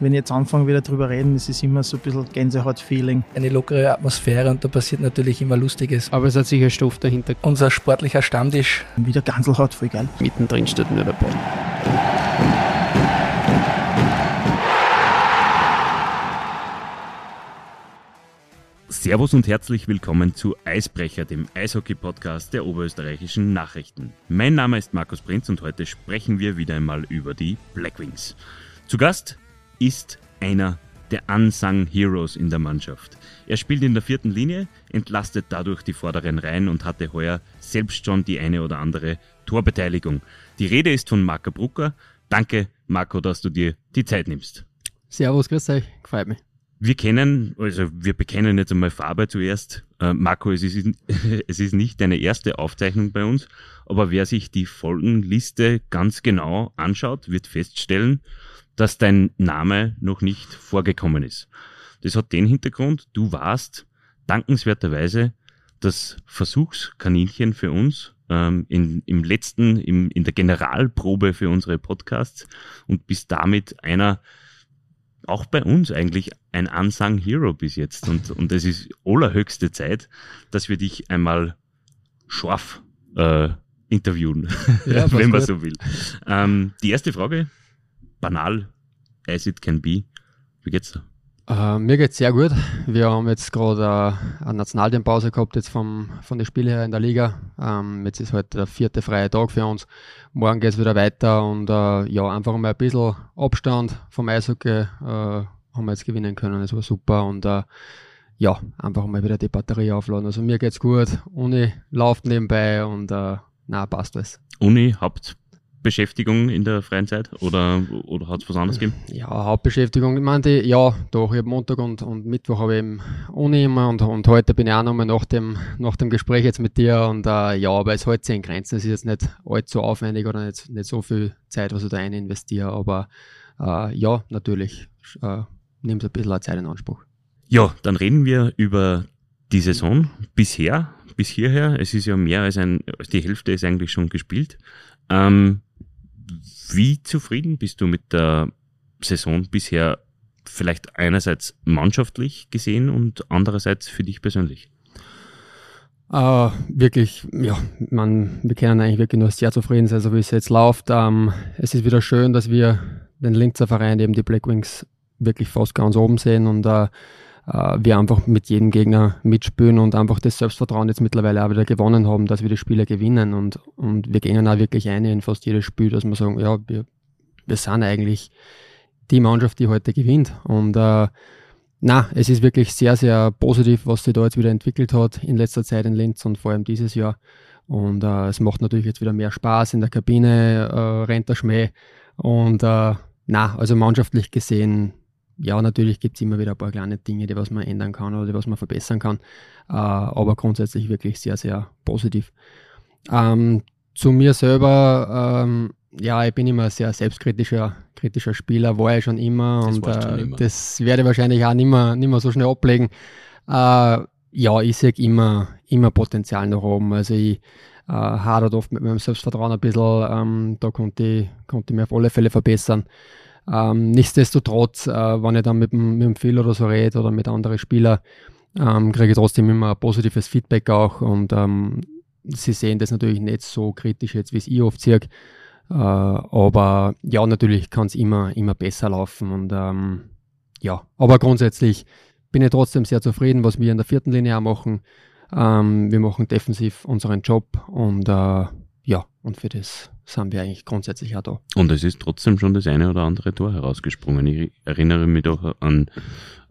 wenn ich jetzt anfange wieder drüber reden, ist es immer so ein bisschen Gänsehaut-Feeling. Eine lockere Atmosphäre und da passiert natürlich immer Lustiges. Aber es hat sicher Stoff dahinter. Unser sportlicher Stammtisch. Wieder Ganselhaut, voll geil. Mittendrin steht nur der Ball. Servus und herzlich willkommen zu Eisbrecher, dem Eishockey-Podcast der oberösterreichischen Nachrichten. Mein Name ist Markus Prinz und heute sprechen wir wieder einmal über die Blackwings. Zu Gast ist einer der Unsung Heroes in der Mannschaft. Er spielt in der vierten Linie, entlastet dadurch die vorderen Reihen und hatte heuer selbst schon die eine oder andere Torbeteiligung. Die Rede ist von Marco Brucker. Danke, Marco, dass du dir die Zeit nimmst. Servus, grüß euch, gefällt mich. Wir kennen, also wir bekennen jetzt einmal Farbe zuerst. Äh, Marco, es ist, es ist nicht deine erste Aufzeichnung bei uns, aber wer sich die Folgenliste ganz genau anschaut, wird feststellen, dass dein Name noch nicht vorgekommen ist. Das hat den Hintergrund, du warst dankenswerterweise das Versuchskaninchen für uns ähm, in, im letzten, im, in der Generalprobe für unsere Podcasts und bist damit einer auch bei uns eigentlich ein Unsung Hero bis jetzt. Und, und es ist allerhöchste Zeit, dass wir dich einmal scharf äh, interviewen, ja, wenn man so will. Ähm, die erste Frage, banal, as it can be. Wie geht's da? Uh, mir geht's sehr gut. Wir haben jetzt gerade uh, eine Nationalteampause gehabt jetzt vom, von den Spielen her in der Liga. Um, ähm, jetzt ist heute halt der vierte freie Tag für uns. Morgen geht's wieder weiter und uh, ja, einfach mal ein bisschen Abstand vom Eishockey haben wir jetzt gewinnen können. Das war super und ja, einfach mal wieder die Batterie aufladen. Also mir geht's gut. Uni läuft nebenbei und na passt alles. Uni, habt Hauptbeschäftigung in der freien Zeit oder, oder hat es was anderes gegeben? Ja, Hauptbeschäftigung, ich meine, ja, doch, ich habe Montag und, und Mittwoch habe ich eben Uni immer und, und heute bin ich auch nochmal nach dem, nach dem Gespräch jetzt mit dir und äh, ja, aber es hält sich in Grenzen, es ist jetzt nicht allzu aufwendig oder nicht, nicht so viel Zeit, was ich da rein investiere, aber äh, ja, natürlich äh, nimmt es ein bisschen Zeit in Anspruch. Ja, dann reden wir über die Saison bisher, bis hierher. Es ist ja mehr als ein, die Hälfte ist eigentlich schon gespielt. Ähm, wie zufrieden bist du mit der Saison bisher? Vielleicht einerseits mannschaftlich gesehen und andererseits für dich persönlich? Uh, wirklich, ja, man, wir können eigentlich wirklich nur sehr zufrieden sein, so wie es jetzt läuft. Um, ähm, es ist wieder schön, dass wir den Linzer Verein, eben die Blackwings, wirklich fast ganz oben sehen und uh, äh, wir einfach mit jedem Gegner mitspielen und einfach das Selbstvertrauen jetzt mittlerweile auch wieder gewonnen haben, dass wir die Spiele gewinnen und, und wir gehen auch wirklich ein in fast jedes Spiel, dass wir sagen, ja, wir, wir sind eigentlich die Mannschaft, die heute gewinnt und äh, na, es ist wirklich sehr, sehr positiv, was sich da jetzt wieder entwickelt hat in letzter Zeit in Linz und vor allem dieses Jahr. Und äh, es macht natürlich jetzt wieder mehr Spaß in der Kabine, äh, rennt der Schmäh. Und äh, na, also mannschaftlich gesehen ja, natürlich gibt es immer wieder ein paar kleine Dinge, die was man ändern kann oder die was man verbessern kann, äh, aber grundsätzlich wirklich sehr, sehr positiv. Ähm, zu mir selber, ähm, ja, ich bin immer ein sehr selbstkritischer kritischer Spieler, war ich schon immer das und äh, immer. das werde ich wahrscheinlich auch nicht mehr, nicht mehr so schnell ablegen. Äh, ja, ich sehe immer, immer Potenzial nach oben. Also ich äh, hadert oft mit meinem Selbstvertrauen ein bisschen, ähm, da konnte ich, konnte ich mich auf alle Fälle verbessern. Ähm, nichtsdestotrotz, äh, wenn ich dann mit dem, mit dem Phil oder so rede oder mit anderen Spielern, ähm, kriege ich trotzdem immer positives Feedback auch und ähm, sie sehen das natürlich nicht so kritisch jetzt, wie es ich oft sehe. Äh, aber ja, natürlich kann es immer, immer besser laufen und ähm, ja, aber grundsätzlich bin ich trotzdem sehr zufrieden, was wir in der vierten Linie auch machen. Ähm, wir machen defensiv unseren Job und äh, ja, und für das sind wir eigentlich grundsätzlich auch da. Und es ist trotzdem schon das eine oder andere Tor herausgesprungen. Ich erinnere mich doch an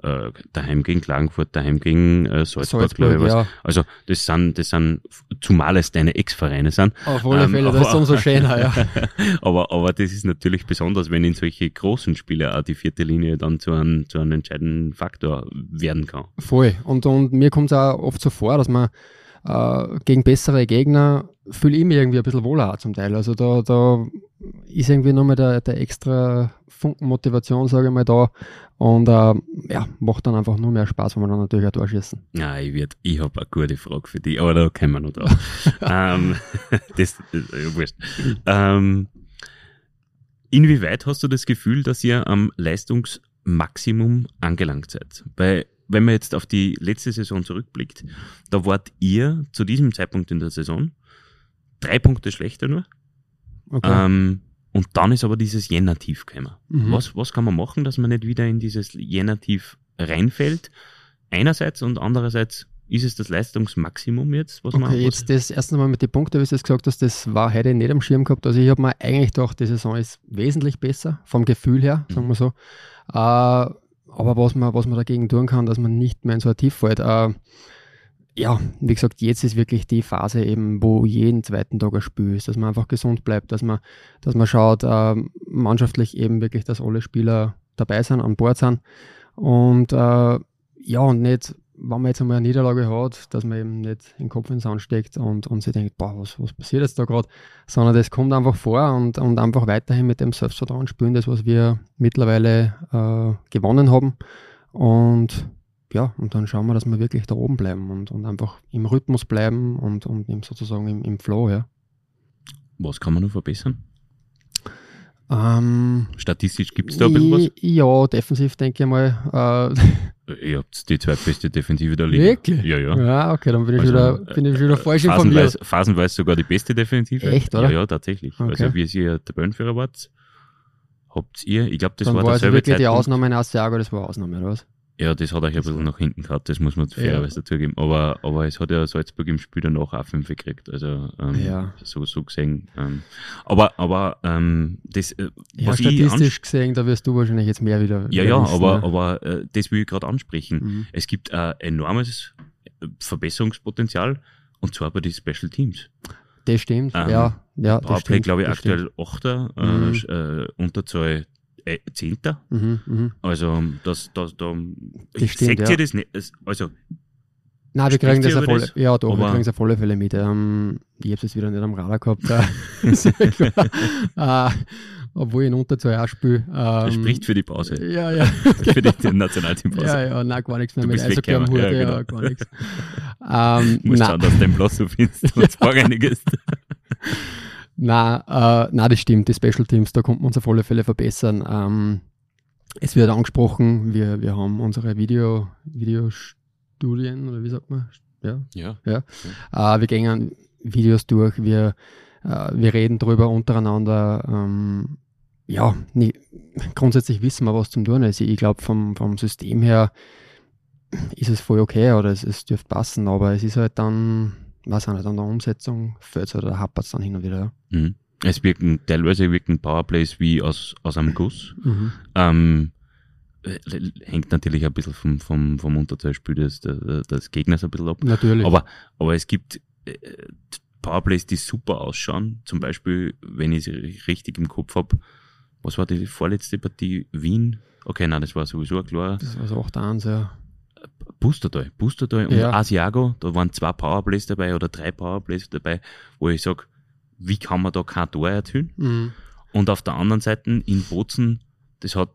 äh, daheim gegen Klagenfurt, daheim gegen äh, Salzburg, Salzburg glaube ich. Ja. Also das sind, das sind, zumal es deine Ex-Vereine sind. Auf alle Fälle, ähm, das ist umso schöner, ja. aber, aber das ist natürlich besonders, wenn in solche großen Spiele auch die vierte Linie dann zu einem, zu einem entscheidenden Faktor werden kann. Voll. Und, und mir kommt es auch oft so vor, dass man äh, gegen bessere Gegner fühle ich mich irgendwie ein bisschen wohler zum Teil. Also da, da ist irgendwie nochmal der, der extra Funken Motivation, sage ich mal, da. Und äh, ja, macht dann einfach nur mehr Spaß, wenn wir dann natürlich ein Tor schießen. Ja, ich, werd, ich habe eine gute Frage für dich, aber da kommen wir noch drauf. ähm, das, ja, wurscht. Ähm, inwieweit hast du das Gefühl, dass ihr am Leistungs- Maximum angelangt seid. Weil, wenn man jetzt auf die letzte Saison zurückblickt, da wart ihr zu diesem Zeitpunkt in der Saison drei Punkte schlechter nur. Okay. Ähm, und dann ist aber dieses Jänner-Tief gekommen. Mhm. Was, was kann man machen, dass man nicht wieder in dieses Jänner-Tief reinfällt? Einerseits und andererseits ist es das Leistungsmaximum jetzt, was man Okay, jetzt das erste Mal mit den Punkten, wie du es gesagt hast, das war heute nicht am Schirm gehabt. Also ich habe mir eigentlich gedacht, die Saison ist wesentlich besser, vom Gefühl her, sagen wir so. Äh, aber was man, was man dagegen tun kann, dass man nicht mehr in so ein Tief fällt. Äh, ja, wie gesagt, jetzt ist wirklich die Phase eben, wo jeden zweiten Tag ein Spiel ist, dass man einfach gesund bleibt, dass man, dass man schaut, äh, mannschaftlich eben wirklich, dass alle Spieler dabei sind, an Bord sind. Und äh, ja, und nicht, wenn man jetzt einmal eine Niederlage hat, dass man eben nicht den Kopf in den Sand steckt und, und sich denkt, boah, was, was passiert jetzt da gerade, sondern das kommt einfach vor und, und einfach weiterhin mit dem Selbstvertrauen spielen, das, was wir mittlerweile äh, gewonnen haben. Und ja, und dann schauen wir, dass wir wirklich da oben bleiben und, und einfach im Rhythmus bleiben und, und sozusagen im, im Flow, ja. Was kann man noch verbessern? Ähm, Statistisch gibt es da ein bisschen was? Ja, defensiv denke ich mal. Äh, Ihr habt die zweitbeste Defensive der Liga. Wirklich? Ja, ja. ja, okay, dann bin ich, Also, wieder, bin ich wieder falsch informiert. Phasenweise, phasenweise sogar die beste Defensive. Echt, oder? Ja, ja, tatsächlich. Okay. Also, wie ihr Tabellenführer wart, habt ihr, ich glaube, das dann war war also derselbe wirklich die Zeitpunkt. Ausnahme in Asiago, das war Ausnahme, oder was? Ja, das hat euch ein bisschen nach hinten gehabt, das muss man fairerweise dazugeben. Aber, aber es hat ja Salzburg im Spiel danach auch fünf gekriegt. Also ähm, Ja. so, so gesehen. Ähm, aber aber ähm, das, äh, Ja, was statistisch gesehen, da wirst du wahrscheinlich jetzt mehr wieder. ja, ja, wissen, aber, ne? aber äh, das will ich gerade ansprechen. Mhm. Es gibt ein enormes äh, Verbesserungspotenzial und zwar bei den Special Teams. Das stimmt, Ähm, ja. ja das Powerplay, glaube ich, aktuell Achter, äh, Mhm. äh, Unterzahl äh, Zehnter. Mhm, mhm. Also, das, das, da, Das stimmt, seht ja. ihr das nicht? Also, Nein, wir kriegen das auf alle, das? ja doch, wir kriegen auf alle Fälle mit. Ähm, ich habe es jetzt wieder nicht am Radar gehabt. Äh, äh, obwohl ich in Unterzahl auch spiele. das Ähm, spricht für die Pause. Ja, ja. für die, die Nationalteampause. Ja, ja, nein, gar nichts mehr Du mit Eishockey am Hut, ja, ja, genau. gar nichts. Ähm, musst schauen, dass du den so findest, wenn es vorrangig Nein, äh, nein, das stimmt, die Special Teams, da konnten wir uns auf alle Fälle verbessern. Ähm, es wird angesprochen, wir, wir haben unsere Video, Videostudien, oder wie sagt man? Ja. Ja. Äh, wir gehen Videos durch, wir, äh, wir reden drüber untereinander. Ähm, ja, nie, grundsätzlich wissen wir, was zum tun ist. Ich glaube, vom, vom System her ist es voll okay oder es, es dürfte passen, aber es ist halt dann, was nicht, an der Umsetzung fällt es halt oder hapert es dann hin und wieder. Mhm. Es wirken, teilweise wirken Powerplays wie aus, aus einem Guss. Mhm. Ähm, äh, hängt natürlich ein bisschen vom, vom, vom Unterzahlspiel des, des, Gegners ein bisschen ab. Natürlich. Aber, aber es gibt äh, Powerplays, die super ausschauen. Zum Beispiel, wenn ich es richtig im Kopf habe, was war die vorletzte Partie? Wien? Okay, nein, das war sowieso klarer. das war so 8-1, ja. Boostertal. Boostertal und Ja. Asiago, da waren zwei Powerplays dabei oder drei Powerplays dabei, wo ich sage, wie kann man da kein Tor erzielen? Mhm. Und auf der anderen Seite in Bozen, das hat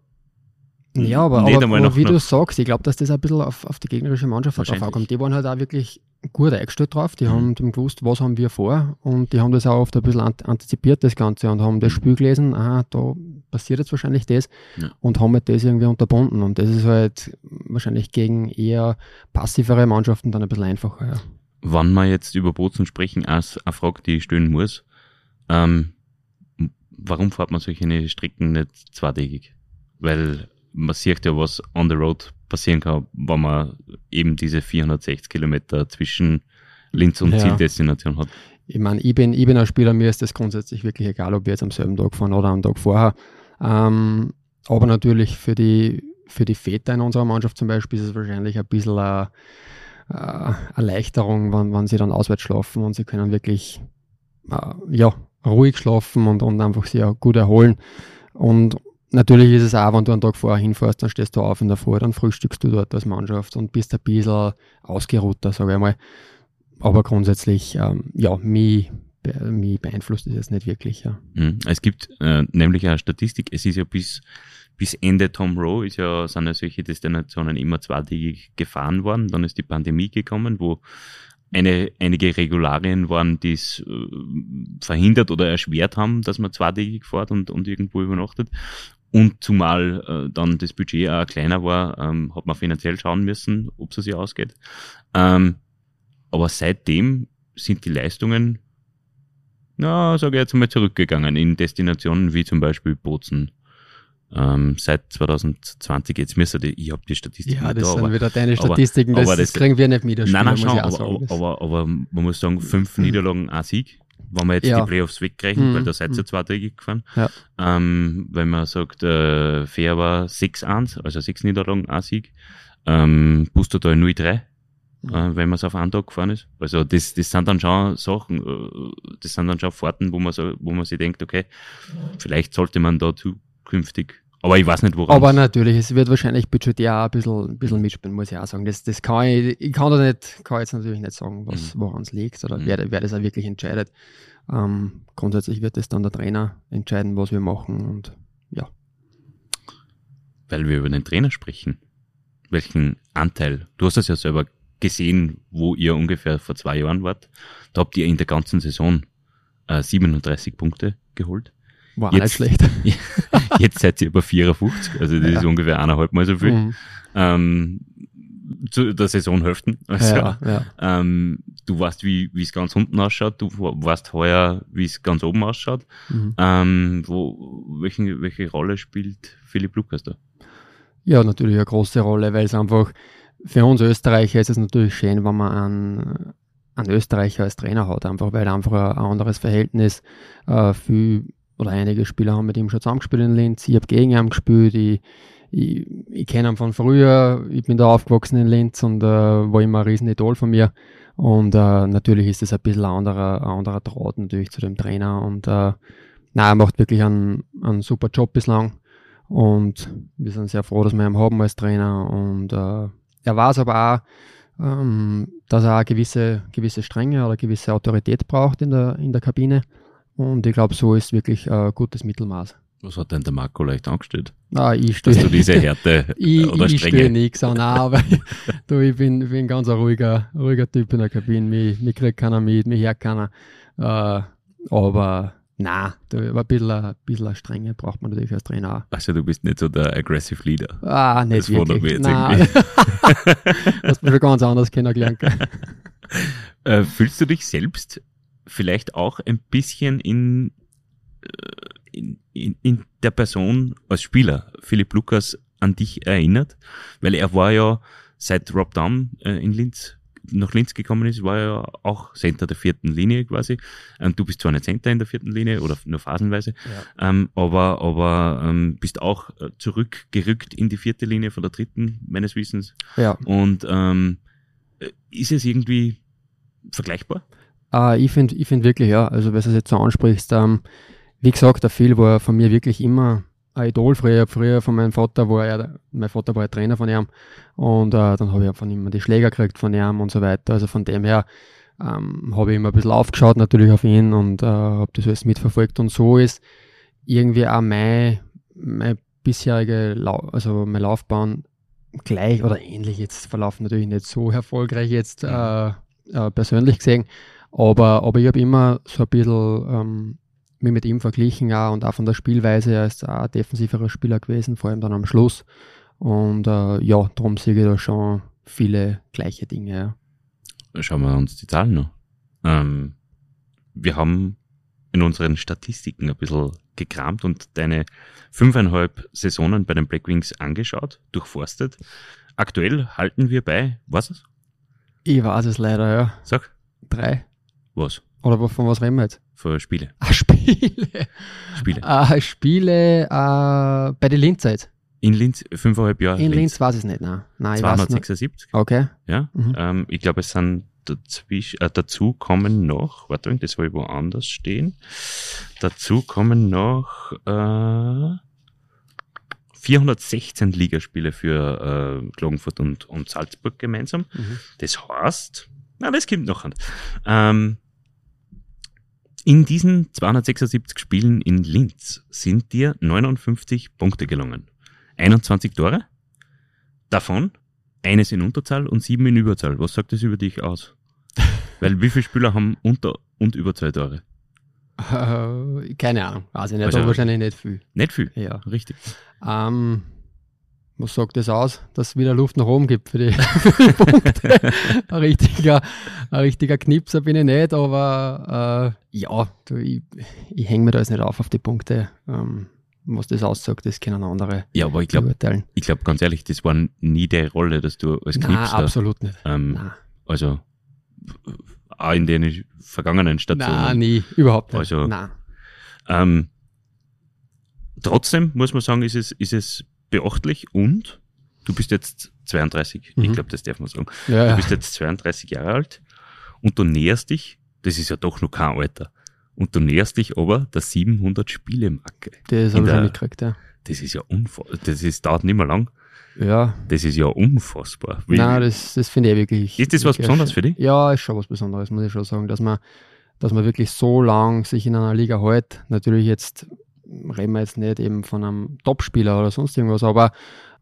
Ja, aber, aber, aber wie noch- du sagst, ich glaube, dass das ein bisschen auf, auf die gegnerische Mannschaft hat. Die waren halt auch wirklich gut eingestellt drauf. Die Mhm. haben haben gewusst, was haben wir vor und die haben das auch oft ein bisschen ant- antizipiert, das Ganze, und haben das Spiel gelesen, aha, da passiert jetzt wahrscheinlich das Ja. und haben halt das irgendwie unterbunden. Und das ist halt wahrscheinlich gegen eher passivere Mannschaften dann ein bisschen einfacher. Ja. wann wir jetzt über Bozen sprechen, als eine Frage, die ich stellen muss. Ähm, warum fährt man solche Strecken nicht zweitägig? Weil man sieht ja, was on the road passieren kann, wenn man eben diese 460 Kilometer zwischen Linz und Ja. Zieldestination hat. Ich meine, ich bin, ich bin ein Spieler, mir ist das grundsätzlich wirklich egal, ob wir jetzt am selben Tag fahren oder am Tag vorher. Ähm, aber natürlich für die, für die Väter in unserer Mannschaft zum Beispiel ist es wahrscheinlich ein bisschen eine, eine Erleichterung, wenn, wenn sie dann auswärts schlafen und sie können wirklich äh, ja, ruhig schlafen und, und einfach sich auch gut erholen. Und natürlich ist es auch, wenn du einen Tag vorher hinfährst, dann stehst du auf in der Früh, dann frühstückst du dort als Mannschaft und bist ein bisschen ausgeruhter, sage ich mal. Aber grundsätzlich, ähm, ja, mich, mich beeinflusst es jetzt nicht wirklich. Ja. Mhm. Es gibt äh, nämlich eine Statistik, es ist ja bis, bis Ende Tom Rowe ist ja, sind ja solche Destinationen immer zweitägig gefahren worden, dann ist die Pandemie gekommen, wo eine, einige Regularien waren, die es äh, verhindert oder erschwert haben, dass man zweitägig fährt und, und irgendwo übernachtet. Und zumal äh, dann das Budget auch kleiner war, ähm, hat man finanziell schauen müssen, ob es sich ausgeht. Ähm, aber seitdem sind die Leistungen, na, sage ich jetzt mal, zurückgegangen in Destinationen wie zum Beispiel Bozen. Ähm, seit 2020, jetzt müsste die, ich habe die Statistiken Ja, das da, sind aber, wieder deine aber- Statistiken, das, aber das, kriegen wir nicht mit. nein, nein, schon, aber, aber, aber, aber man muss sagen, fünf Niederlagen, ein Sieg, wenn wir jetzt Ja. die Playoffs wegrechnen, Mhm. weil da seid ihr Mhm. zwei Tage gefahren. Ja. Ähm, wenn man sagt, äh, Fair war 6-1, also sechs Niederlagen, ein Sieg, ähm, Bustertal 0-3, Mhm. äh, wenn man es auf einen Tag gefahren ist. Also das, das sind dann schon Sachen, äh, das sind dann schon Fahrten, wo man, so, wo man sich denkt, okay, vielleicht sollte man da zukünftig, aber ich weiß nicht, woran Aber natürlich, es wird wahrscheinlich budgetär ein bisschen, ein bisschen mitspielen, muss ich auch sagen. Das, das kann ich, ich kann da nicht, kann jetzt natürlich nicht sagen, was, woran es liegt oder Mhm. wer, wer das auch wirklich entscheidet. Ähm, grundsätzlich wird es dann der Trainer entscheiden, was wir machen und ja. weil wir über den Trainer sprechen. Welchen Anteil? Du hast es ja selber gesehen, wo ihr ungefähr vor zwei Jahren wart. Da habt ihr in der ganzen Saison äh, 37 Punkte geholt. War Jetzt- nicht schlecht. Jetzt seid ihr über 54, also das Ja. ist ungefähr eineinhalb Mal so viel. Mhm. Ähm, zu der Saisonhälfte. Also, Ja, ja. ähm, du weißt, wie es ganz unten ausschaut, du weißt heuer, wie es ganz oben ausschaut. Mhm. Ähm, wo, welche, welche Rolle spielt Philipp Lukas da? Ja, natürlich eine große Rolle, weil es einfach für uns Österreicher ist es natürlich schön, wenn man einen, einen Österreicher als Trainer hat, einfach weil einfach ein, ein anderes Verhältnis äh, viel oder einige Spieler haben mit ihm schon zusammengespielt in Linz. Ich habe gegen ihn gespielt, ich, ich, ich kenne ihn von früher, ich bin da aufgewachsen in Linz und äh, war immer ein Riesenidol von mir. Und äh, natürlich ist es ein bisschen ein anderer, ein anderer Draht natürlich zu dem Trainer. Und äh, nein, er macht wirklich einen, einen super Job bislang. Und wir sind sehr froh, dass wir ihn haben als Trainer. Und äh, er weiß aber auch, ähm, dass er eine gewisse, gewisse Strenge oder gewisse Autorität braucht in der, in der Kabine. Und ich glaube, so ist wirklich ein gutes Mittelmaß. Was hat denn der Marco leicht angestellt? Ah, ich Dass stehe du diese Härte ich, oder ich stehe Strenge. nichts an, nein, aber du, ich bin, ich bin ganz ein ruhiger, ruhiger Typ in der Kabine. Mich, mich kriegt keiner mit, mich hört keiner. Äh, aber nein, aber ein bisschen, ein bisschen Strenge braucht man natürlich als Trainer auch. Also du bist nicht so der aggressive Leader. Ah, nicht Das wirklich. mich jetzt Nein. Hast du schon ganz anders kennengelernt. Äh, fühlst du dich selbst vielleicht auch ein bisschen in, äh, in, in, in der Person als Spieler Philipp Lukas an dich erinnert? Weil er war ja seit Rob Down äh, in Linz nach Linz gekommen ist, war er ja auch Center der vierten Linie quasi. Ähm, du bist zwar nicht Center in der vierten Linie oder nur phasenweise, ähm, aber, aber ähm, bist auch äh, zurückgerückt in die vierte Linie von der dritten, meines Wissens. Ja, Und ähm, äh, ist es irgendwie vergleichbar? Äh, ich finde ich find wirklich, ja, also wenn du es jetzt so ansprichst, ähm, wie gesagt, der Phil war von mir wirklich immer ein Idol. Früher, früher von meinem Vater war er, mein Vater war Trainer von ihm und äh, dann habe ich von ihm die Schläger gekriegt von ihm und so weiter. Also von dem her ähm, habe ich immer ein bisschen aufgeschaut natürlich auf ihn und äh, habe das alles mitverfolgt. Und so ist irgendwie auch mein, mein bisherige, Lau also meine Laufbahn gleich oder ähnlich jetzt verlaufen, natürlich nicht so erfolgreich jetzt äh, äh, persönlich gesehen, aber, aber ich habe immer so ein bisschen ähm, mich mit ihm verglichen auch und auch von der Spielweise, er ist auch ein defensiverer Spieler gewesen, vor allem dann am Schluss. Und äh, ja, darum sehe ich da schon viele gleiche Dinge. Ja. Schauen wir uns die Zahlen noch. Ähm, wir haben in unseren Statistiken ein bisschen gekramt und deine fünfeinhalb Saisonen bei den Black Wings angeschaut, durchforstet. Aktuell halten wir bei, was ist? Ich weiß es leider, ja. Sag, Drei. Was? Oder von was reden wir jetzt? Für Spiele. Ah, Spiele. Spiele. Ah, Spiele äh, bei den Linzer jetzt. In Linz, fünfeinhalb Jahre. In Linz weiß ich es nicht, nein. Nein, ich weiß nicht. 276. Okay. Ja, Mhm. ähm, ich glaube, es sind dazwischen, äh, dazu kommen noch, warte, das soll woanders stehen. Dazu kommen noch äh, 416 Ligaspiele für äh, Klagenfurt und, und Salzburg gemeinsam. Mhm. Das heißt, na, das kommt noch an. Ähm, in diesen 276 Spielen in Linz sind dir 59 Punkte gelungen. 21 Tore. Davon eines in Unterzahl und sieben in Überzahl. Was sagt das über dich aus? Weil wie viele Spieler haben unter und über zwei Tore? Äh, keine Ahnung, weiß ich nicht, Also- wahrscheinlich nicht viel. Nicht viel. Ja. Richtig. Ähm, was sagt das aus? Dass es wieder Luft nach oben gibt für die, für die Punkte. ein, richtiger, ein richtiger Knipser bin ich nicht, aber äh, ja, du, ich, ich hänge mir da jetzt nicht auf auf die Punkte. Ähm, was das aussagt, das können andere Ja, aber ich glaube, ich glaube ganz ehrlich, das war nie die Rolle, dass du als Nein, Knipser, absolut nicht. ähm, Nein, also auch in den vergangenen Stationen. Nein, nie, überhaupt nicht. Also- Nein. Ähm, trotzdem muss man sagen, ist es, ist es beachtlich und du bist jetzt 32. Ich Mhm. glaube, das darf man sagen. Ja, Du bist jetzt 32 Jahre alt und du näherst dich, das ist ja doch noch kein Alter, und du näherst dich aber der 700 Spiele Marke. Das in habe ich schon mitgekriegt, ja. Das ist ja unfassbar. Das ist, dauert nicht mehr lang. Ja, Das ist ja unfassbar. Wie- Nein, das, das finde ich wirklich. Ist das was Besonderes für dich? Ja, ist schon was Besonderes, muss ich schon sagen, dass man, dass man wirklich so lang sich in einer Liga hält. Natürlich jetzt reden wir jetzt nicht eben von einem Topspieler oder sonst irgendwas, aber,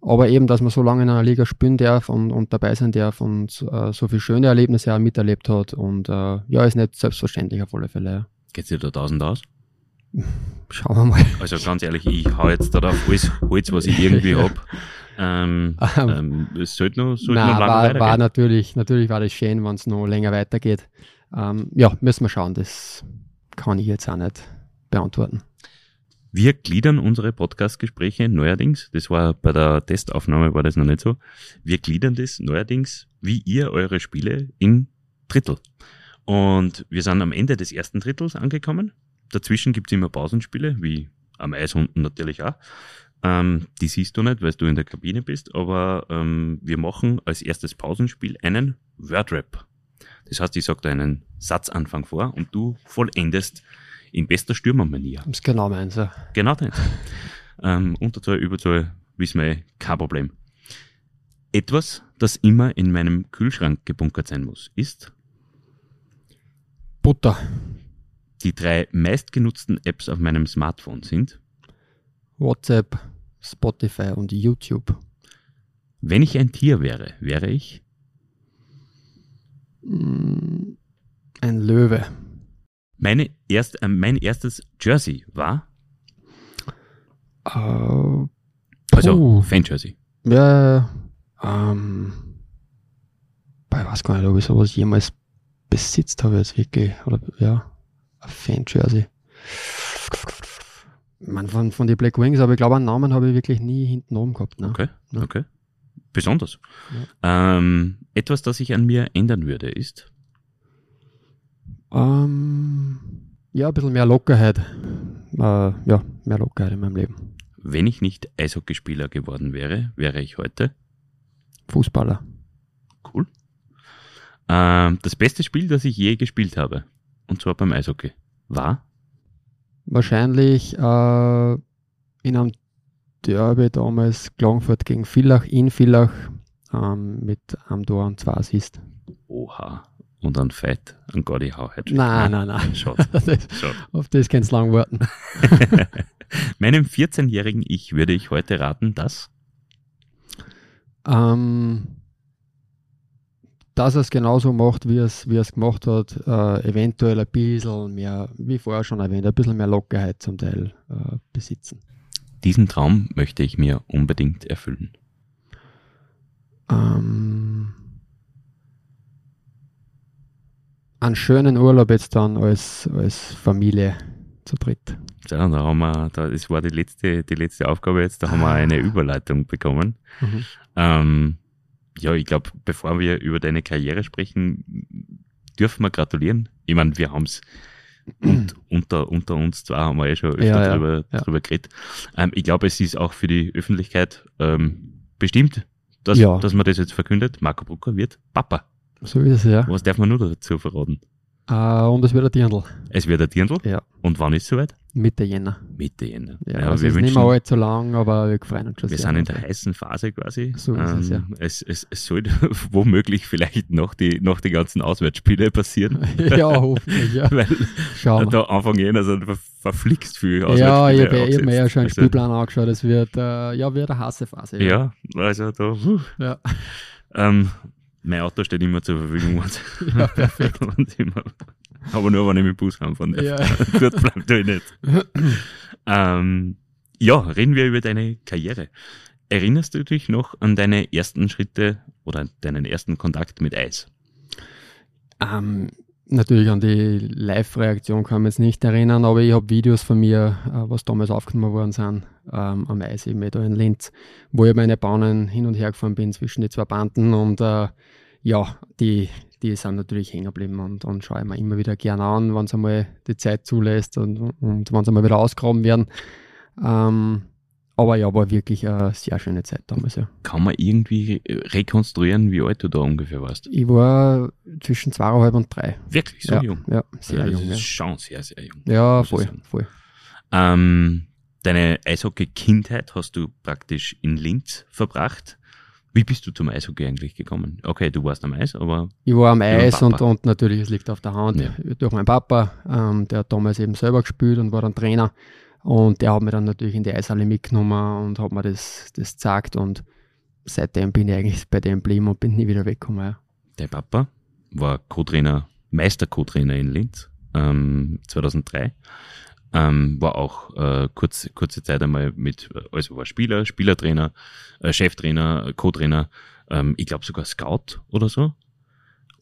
aber eben, dass man so lange in einer Liga spielen darf und, und dabei sein darf und äh, so viele schöne Erlebnisse auch miterlebt hat und äh, ja, ist nicht selbstverständlich auf alle Fälle. Ja. Geht's dir da 1000 aus? Schauen wir mal. Also ganz ehrlich, ich hau jetzt da auf alles Holz, was ich irgendwie Ja. hab. Ähm, Ähm, ähm, es sollte noch, sollte Nein, noch lange war, war weitergehen. natürlich, natürlich war das schön, wenn es noch länger weitergeht. Ähm, ja, müssen wir schauen, das kann ich jetzt auch nicht beantworten. Wir gliedern unsere Podcast-Gespräche neuerdings, das war bei der Testaufnahme war das noch nicht so, wir gliedern das neuerdings, wie ihr eure Spiele in Drittel. Und wir sind am Ende des ersten Drittels angekommen. Dazwischen gibt's immer Pausenspiele, wie am Eishunden natürlich auch. Ähm, die siehst du nicht, weil du in der Kabine bist, aber ähm, wir machen als erstes Pausenspiel einen Wordrap. Das heißt, ich sage da einen Satzanfang vor und du vollendest in bester Stürmermanier. Das ist genau meins. Ja. Genau das. ähm, Unterzahl, Überzahl, wissen wir, eh, kein Problem. Etwas, das immer in meinem Kühlschrank gebunkert sein muss, ist Butter, die drei meistgenutzten Apps auf meinem Smartphone sind, WhatsApp, Spotify und YouTube. wenn ich ein Tier wäre, wäre ich Mm, Ein Löwe. Meine erst, äh, mein erstes Jersey war, Äh, also. Fan-Jersey. ja, ähm, ich weiß gar nicht, ob ich sowas jemals besitzt habe jetzt wirklich. Oder ja, ein Fan-Jersey. Man, von, von den Black Wings, aber ich glaube, einen Namen habe ich wirklich nie hinten oben gehabt. Ne? Okay, Ja. okay. Besonders. Ähm, etwas, das ich an mir ändern würde, ist, Ähm, ja, ein bisschen mehr Lockerheit. Äh, ja, mehr Lockerheit in meinem Leben. wenn ich nicht Eishockeyspieler geworden wäre, wäre ich heute Fußballer. Cool. Ähm, das beste Spiel, das ich je gespielt habe, und zwar beim Eishockey, war Wahrscheinlich äh, in einem Derby damals Klagenfurt gegen Villach, in Villach, ähm, mit einem Tor und zwei Assist. Oha und ein Fight, ein Gordy Hauheit. Nein, nein, nein. Das, schade. auf das kannst du lang warten. Meinem 14-jährigen Ich würde ich heute raten, dass Ähm, dass er es genauso macht, wie er es wie er es gemacht hat, äh, eventuell ein bisschen mehr, wie vorher schon erwähnt, ein bisschen mehr Lockerheit zum Teil äh, besitzen. diesen Traum möchte ich mir unbedingt erfüllen. Ähm, einen schönen Urlaub jetzt dann als, als Familie zu dritt. So, da haben wir, da, das war die letzte, die letzte Aufgabe jetzt, da haben wir Ah. eine Überleitung bekommen. Ähm, ja, ich glaube, bevor wir über deine Karriere sprechen, dürfen wir gratulieren. Ich meine, wir haben es und unter, unter uns zwei haben wir eh schon öfter Ja, ja, drüber, ja. drüber geredet. Ähm, ich glaube, es ist auch für die Öffentlichkeit ähm, bestimmt, dass, Ja. dass man das jetzt verkündet. Marco Brucker wird Papa. So ist es ja. Was darf man nur dazu verraten? Äh, und es wird ein Dirndl. Es wird ein Dirndl. Ja. Und wann ist es soweit? Mitte Jänner. Mitte Jänner. Ja, Ja, also wir es ist nicht mehr allzu lang, aber wir freuen uns schon wir sehr. sind in der heißen Phase quasi. So ist es, ja. es, es, es sollte womöglich vielleicht noch die, noch die ganzen Auswärtsspiele passieren. ja, hoffentlich, ja. Weil Schauen wir. da Anfang Jänner sind ver verflixt viel Ja, ich Auswärtsspiele habe hab mir ja schon einen Also, Spielplan angeschaut. Es wird, äh, ja, wird eine heiße Phase. Ja, also da, puh. Ja. ähm, mein Auto steht immer zur Verfügung. Ja, perfekt. Aber nur, wenn ich mit Bus heimfahren darf. Ja. Gut bleibt euch nicht. ähm, ja, reden wir über deine Karriere. Erinnerst du dich noch an deine ersten Schritte oder deinen ersten Kontakt mit Eis? Ähm, natürlich an die Live-Reaktion kann man jetzt nicht erinnern, aber ich habe Videos von mir, äh, was damals aufgenommen worden sind, ähm, am Eis eben da in Linz, wo ich meine Bahnen hin und her gefahren bin zwischen die zwei Banden und äh, ja, die, die sind natürlich hängen geblieben und, und schaue ich mir immer wieder gerne an, wenn es einmal die Zeit zulässt und, und wenn sie einmal wieder ausgraben werden. Ähm, aber ja, war wirklich eine sehr schöne Zeit damals, ja. Kann man irgendwie rekonstruieren, wie alt du da ungefähr warst? Ich war zwischen zweieinhalb und drei. Wirklich so ja, jung? Ja, sehr ja, das jung. ist Ja, schon sehr, sehr jung. ja voll, voll. Ähm, deine Eishockey-Kindheit hast du praktisch in Linz verbracht. Wie bist du zum Eishockey eigentlich gekommen? Okay, du warst am Eis, aber Ich war am Eis und, und natürlich, es liegt auf der Hand, Ja. durch meinen Papa, ähm, der hat damals eben selber gespielt und war dann Trainer. Und der hat mich dann natürlich in die Eishalle mitgenommen und hat mir das, das gezeigt. Und seitdem bin ich eigentlich bei dem geblieben und bin nie wieder weggekommen. Ja. dein Papa war Co-Trainer, Meister-Co-Trainer in Linz ähm, 2003. Ähm, war auch äh, kurz, kurze Zeit einmal mit, also war Spieler, Spielertrainer, äh, Cheftrainer, Co-Trainer, ähm, ich glaube sogar Scout oder so.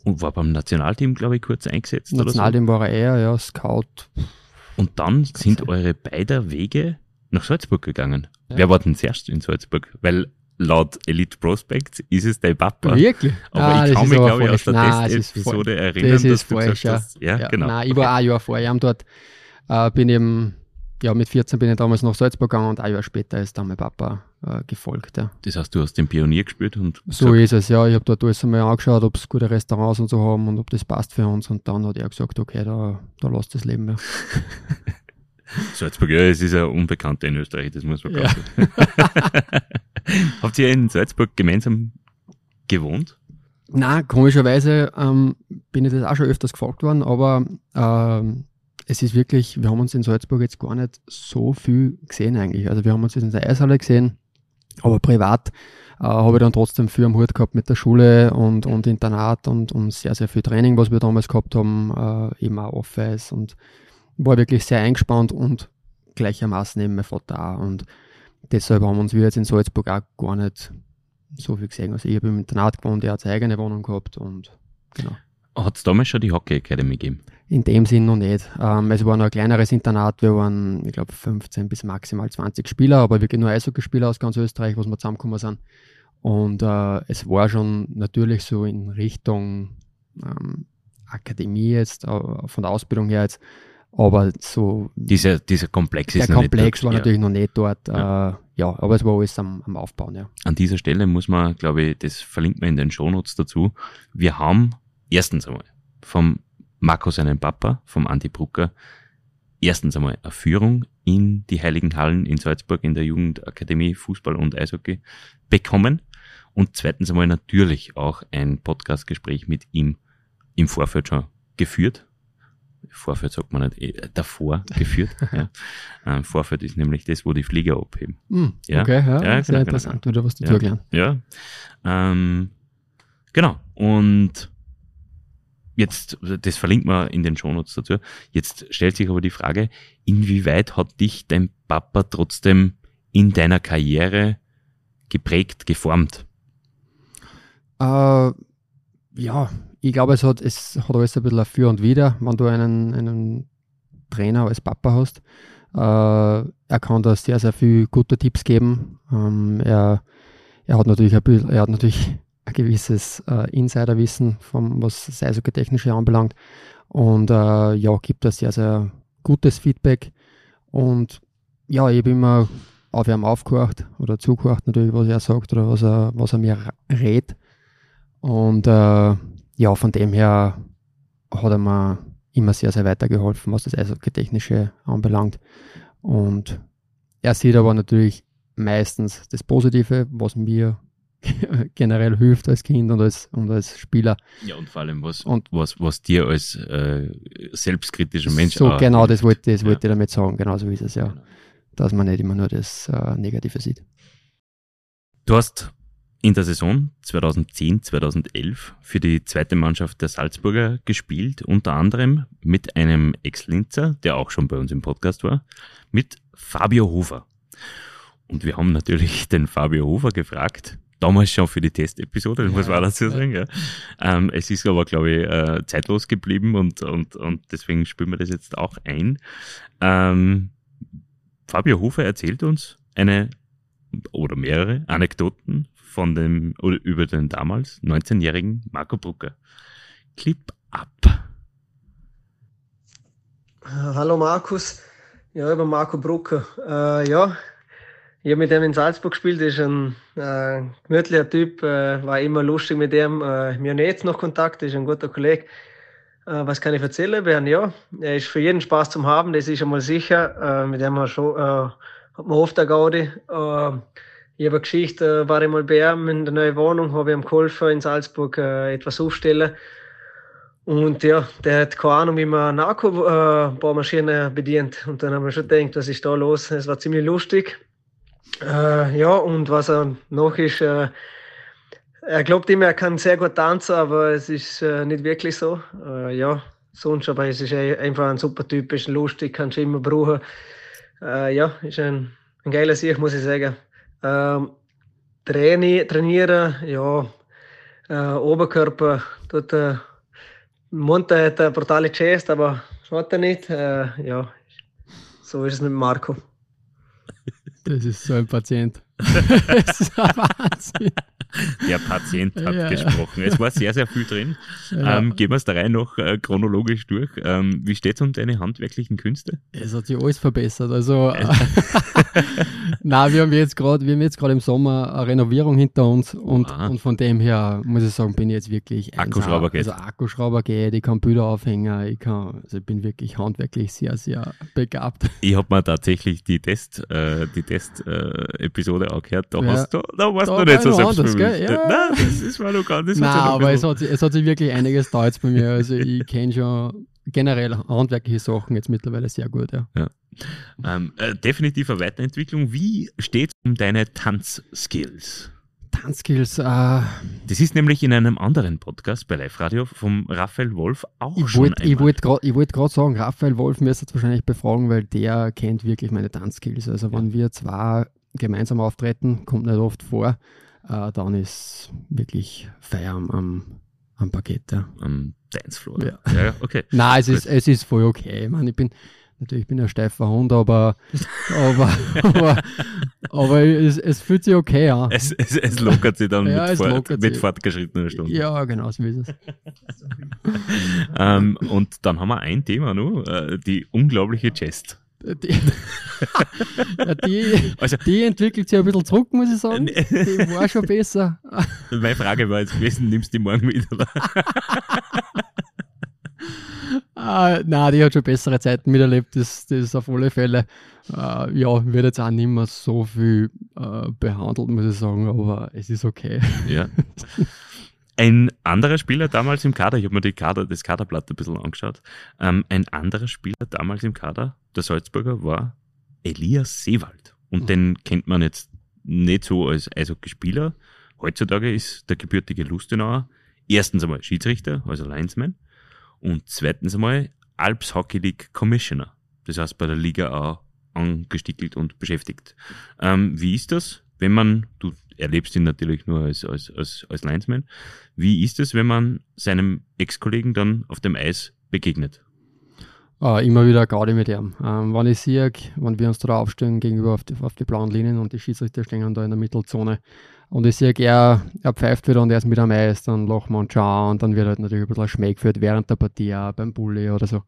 Und war beim Nationalteam, glaube ich, kurz eingesetzt. Oder so. Nationalteam war er eher, ja, Scout. Und dann sind sein. eure beider Wege nach Salzburg gegangen. Ja. Wer war denn zuerst in Salzburg? Weil laut Elite Prospects ist es dein Papa. Wirklich? Aber Ah, ich das kann ist mich, glaube ich, aus der Testepisode erinnern, Das dass du falsch, gesagt ja. hast, ja, Ja, genau. Nein, ich war ein Jahr vor. Ich hab dort, äh, bin eben, ja, mit 14 bin ich damals nach Salzburg gegangen und ein Jahr später ist dann mein Papa äh, gefolgt. Ja. Das heißt, du hast den Pionier gespielt und So gesagt, ist es, ja. Ich habe dort alles einmal angeschaut, ob es gute Restaurants und so haben und ob das passt für uns. Und dann hat er gesagt, okay, da, da lasst das Leben. Ja. Salzburg, ja, es ist ja unbekannter in Österreich, das muss man Ja. ganz Habt ihr in Salzburg gemeinsam gewohnt? Na, komischerweise ähm, bin ich das auch schon öfters gefragt worden, aber ähm, es ist wirklich, wir haben uns in Salzburg jetzt gar nicht so viel gesehen eigentlich. Also wir haben uns jetzt in der Eishalle gesehen, aber privat äh, habe ich dann trotzdem viel am Hut gehabt mit der Schule und, und Internat und, und sehr, sehr viel Training, was wir damals gehabt haben, äh, eben auch Office und war wirklich sehr eingespannt und gleichermaßen eben mein Vater auch. Und deshalb haben uns wir jetzt in Salzburg auch gar nicht so viel gesehen. Also ich habe im Internat gewohnt, er hat seine eigene Wohnung gehabt und genau. Hat es damals schon die Hockey Academy gegeben? In dem Sinn noch nicht. Ähm, es war noch ein kleineres Internat, wir waren, ich glaube, 15 bis maximal 20 Spieler, aber wirklich nur Eishockeyspieler aus ganz Österreich, was wir zusammengekommen sind. Und äh, es war schon natürlich so in Richtung ähm, Akademie jetzt, äh, von der Ausbildung her jetzt, aber so Dieser, dieser Komplex ist der noch Komplex nicht war dort. natürlich noch nicht dort. Ja. Äh, ja, aber es war alles am, am Aufbauen, ja. An dieser Stelle muss man, glaube ich, das verlinkt man in den Shownotes dazu. Wir haben erstens einmal vom Marco seinen Papa, vom Andi Brucker, erstens einmal eine Führung in die Heiligen Hallen in Salzburg in der Jugendakademie Fußball und Eishockey bekommen und zweitens einmal natürlich auch ein Podcastgespräch mit ihm im Vorfeld schon geführt. Vorfeld sagt man nicht, eh, davor geführt. ja. ähm, Vorfeld ist nämlich das, wo die Flieger abheben. Hm, Ja. Okay, ja, Ja, sehr genau, interessant, wieder was dazu Ja. gelernt. Ja. Ähm, genau. Und jetzt, das verlinkt man in den Shownotes dazu. Jetzt stellt sich aber die Frage, inwieweit hat dich dein Papa trotzdem in deiner Karriere geprägt, geformt? Äh, ja, ich glaube, es hat, es hat alles ein bisschen ein Für und Wider, wenn du einen, einen Trainer als Papa hast. Äh, er kann da sehr, sehr viel gute Tipps geben. Ähm, er, er hat natürlich ein bisschen, er hat natürlich ein gewisses äh, Insiderwissen, vom, was das Eishockey-Technische anbelangt. Und äh, ja, gibt da sehr, sehr gutes Feedback. Und ja, ich habe immer auf ihm aufgehört oder zugehört natürlich, was er sagt oder was er, was er mir rät. Und äh, ja, von dem her hat er mir immer sehr, sehr weitergeholfen, was das Eishockey-Technische anbelangt. Und er sieht aber natürlich meistens das Positive, was mir generell hilft als Kind und als, und als Spieler. Ja, und vor allem, was, Und- was, was dir als äh, selbstkritischer Mensch so genau, das wollte, das Ja. wollte ich damit sagen. Genau so ist es, ja. Genau. Dass man nicht immer nur das äh, Negative sieht. Du hast in der Saison 2010-2011 für die zweite Mannschaft der Salzburger gespielt, unter anderem mit einem Ex-Linzer, der auch schon bei uns im Podcast war, mit Fabio Hofer. Und wir haben natürlich den Fabio Hofer gefragt, damals schon für die Testepisode, muss man dazu sagen. Ja. Ähm, es ist aber, glaube ich, äh, zeitlos geblieben und, und, und deswegen spielen wir das jetzt auch ein. Ähm, Fabio Hofer erzählt uns eine oder mehrere Anekdoten von dem, oder über den damals 19-jährigen Marco Brucker. Clip ab. Hallo Markus, ja, über Marco Brucker. Äh, ja, ich habe mit dem in Salzburg gespielt, ist ein äh, gemütlicher Typ, äh, war immer lustig mit dem. Äh, wir haben jetzt noch Kontakt, ist ein guter Kollege. Äh, was kann ich erzählen über? Ja, er ist für jeden Spaß zum Haben, das ist einmal sicher. Äh, mit dem schon, äh, hat man oft eine Gaudi. Äh, ich habe eine Geschichte, war ich mal bei ihm in der neuen Wohnung, habe ich ihm geholfen, in Salzburg äh, etwas aufstellen. Und ja, der hat keine Ahnung, wie man eine Akkubohrmaschine bedient. Und dann haben wir schon gedacht, was ist da los? Es war ziemlich lustig. Äh, ja, und was er noch ist, äh, er glaubt immer, er kann sehr gut tanzen, aber es ist äh, nicht wirklich so. Äh, ja, sonst, aber es ist einfach ein super Typ, ist lustig, kannst du immer brauchen. Äh, ja, ist ein, ein geiler Sieg, muss ich sagen. Ähm, Traini, trainieren, ja, äh, Oberkörper, dort, äh, Monte hat eine brutale Chest, aber schaut er nicht. Ja, so ist es mit Marco. Das ist so ein Patient. das ist ein Wahnsinn. Der Patient hat ja. gesprochen. Es war sehr, sehr viel drin. Ja. Ähm, gehen wir es da rein noch äh, chronologisch durch. Ähm, wie steht es um deine handwerklichen Künste? Es hat sich alles verbessert. Also, na, wir haben jetzt gerade, wir haben jetzt gerade im Sommer eine Renovierung hinter uns und, und von dem her muss ich sagen, bin ich jetzt wirklich Akkuschrauber geht. Also Akkuschrauber geht, ich kann Bilder aufhängen, ich kann, also ich bin wirklich handwerklich sehr, sehr begabt. Ich habe mir tatsächlich die Test, äh, die Test-Episode äh, auch gehört. Da ja. hast du, da warst du nicht so selbstbewusst? Ja. Nein, das ist mal noch gar nicht Nein, aber es hat, es hat sich wirklich einiges da jetzt bei mir. Also ich kenne schon generell handwerkliche Sachen jetzt mittlerweile sehr gut, ja. ja. Ähm, äh, definitiv eine Weiterentwicklung. Wie steht es um deine Tanzskills? Tanzskills. Äh, das ist nämlich in einem anderen Podcast bei Live Radio vom Raphael Wolf auch ich schon wollt, Ich wollte gerade wollt sagen, Raphael Wolf müsste jetzt wahrscheinlich befragen, weil der kennt wirklich meine Tanzskills. Also ja. wenn wir zwei gemeinsam auftreten, kommt nicht oft vor äh, dann ist wirklich Feier am, am, am Parkett. Ja. Am Dancefloor. Ja, ja okay. Nein, es ist, es ist voll okay. Ich meine, ich bin natürlich bin ein steifer Hund, aber, aber, aber, aber es, es, fühlt sich okay an. Es, es, es lockert sich dann ja, mit, fort, mit fortgeschrittener Stunde. Ja, genau, so ist es. ähm, und dann haben wir ein Thema noch, äh, die unglaubliche Chest. Die, ja, die, also, die, entwickelt sich ein bisschen zurück, muss ich sagen. Die war schon besser. Meine Frage war jetzt gewesen, nimmst du die morgen wieder? ah, nein, die hat schon bessere Zeiten miterlebt, das, das ist auf alle Fälle. Äh, ja, wird jetzt auch nicht mehr so viel äh, behandelt, muss ich sagen, aber es ist okay. Ja. Ein anderer Spieler damals im Kader, ich habe mir die Kader, das Kaderblatt ein bisschen angeschaut, ähm, ein anderer Spieler damals im Kader, der Salzburger, war Elias Seewald. Und mhm. den kennt man jetzt nicht so als Eishockey-Spieler. Heutzutage ist der gebürtige Lustenauer erstens einmal Schiedsrichter, also Linesman, und zweitens einmal Alps Hockey League Commissioner. Das heißt bei der Liga auch angestickelt und beschäftigt. Ähm, wie ist das, wenn man, du erlebst ihn natürlich nur als, als, als, als Linesman. Wie ist es, wenn man seinem Ex-Kollegen dann auf dem Eis begegnet? Uh, immer wieder Gaudi mit ihm. Ähm, wenn ich sehe, wenn wir uns da aufstellen gegenüber auf die, auf die blauen Linien und die Schiedsrichter stehen da in der Mittelzone und ich sehe, er, er pfeift wieder und er ist mit am Eis, dann lachen wir und schauen und dann wird halt natürlich ein bisschen Schmäh geführt während der Partie, auch beim Bulli oder so.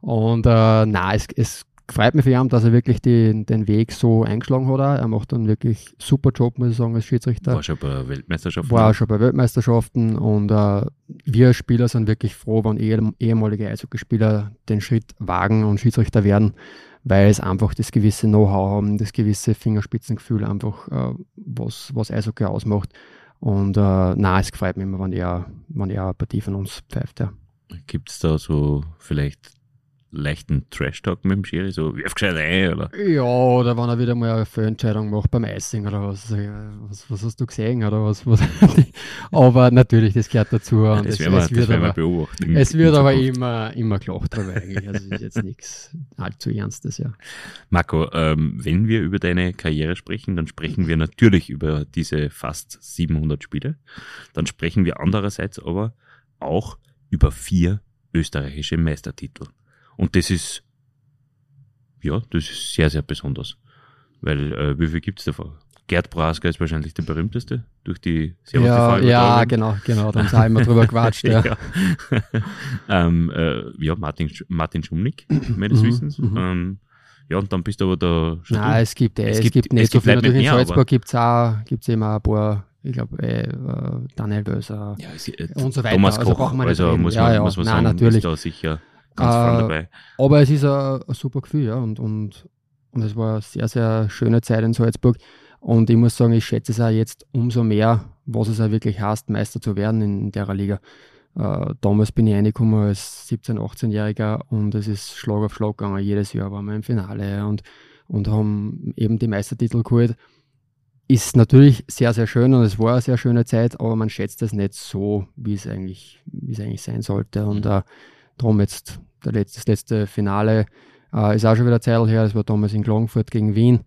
Und äh, nein, es, es freut mich für ihn, dass er wirklich die, den Weg so eingeschlagen hat. Er macht einen wirklich super Job, muss ich sagen, als Schiedsrichter. War schon bei Weltmeisterschaften. War auch schon bei Weltmeisterschaften und äh, wir Spieler sind wirklich froh, wenn ehemalige Eishockeyspieler den Schritt wagen und Schiedsrichter werden, weil es einfach das gewisse Know-how haben, das gewisse Fingerspitzengefühl einfach, äh, was, was Eishockey ausmacht. Und äh, nein, es freut mich immer, wenn er, wenn er eine Partie von uns pfeift. Ja. Gibt es da so vielleicht leichten Trash-Talk mit dem Schiri? So, wirf gescheit ein, oder? Ja, oder wenn er wieder mal eine Fehlentscheidung macht beim Icing oder was. Was, was hast du gesehen oder was? was aber natürlich, das gehört dazu. Ja, das, es, wir, es wird aber, beobachten. es wird aber immer, immer gelacht drüber eigentlich. Also es ist jetzt nichts allzu Ernstes, ja. Marco, ähm, wenn wir über deine Karriere sprechen, dann sprechen wir natürlich über diese fast 700 Spiele. Dann sprechen wir andererseits aber auch über vier österreichische Meistertitel. Und das ist, ja, das ist sehr, sehr besonders. Weil, äh, wie viel gibt's davon? Gerd Brasker ist wahrscheinlich der berühmteste durch die Servus Ja, ja, genau, genau. Da haben immer drüber gequatscht, ja. ja. ähm, äh, ja, Martin, Martin Schumnick, meines Mhm, Wissens. mhm. Ähm, ja, und dann bist du aber da schon Nein, es gibt, eh, Es es, gibt- gibt, es nicht so gibt viel. Natürlich in nicht mehr, aber- Salzburg gibt es auch, gibt's immer ein paar, ich glaube, äh, äh, Daniel Böser Ja, es, äh, und so weiter. Thomas Also Koch, brauchen wir nicht also muss Ja, man, ja. muss man Nein, sagen, natürlich. ist da sicher ganz vorne Äh, dabei. Aber es ist ein, ein super Gefühl, ja. Und, und, und es war eine sehr, sehr schöne Zeit in Salzburg. Und ich muss sagen, ich schätze es auch jetzt umso mehr, was es auch wirklich heißt, Meister zu werden in der Liga. Äh, damals bin ich reingekommen als 17-, 18-Jähriger und es ist Schlag auf Schlag gegangen. Jedes Jahr waren wir im Finale und, und haben eben die Meistertitel geholt. Ist natürlich sehr, sehr schön und es war eine sehr schöne Zeit, aber man schätzt es nicht so, wie es eigentlich, wie es eigentlich sein sollte. Und äh, darum jetzt der letzte, das letzte Finale äh, ist auch schon wieder Zeit her. Das war damals in Klagenfurt gegen Wien.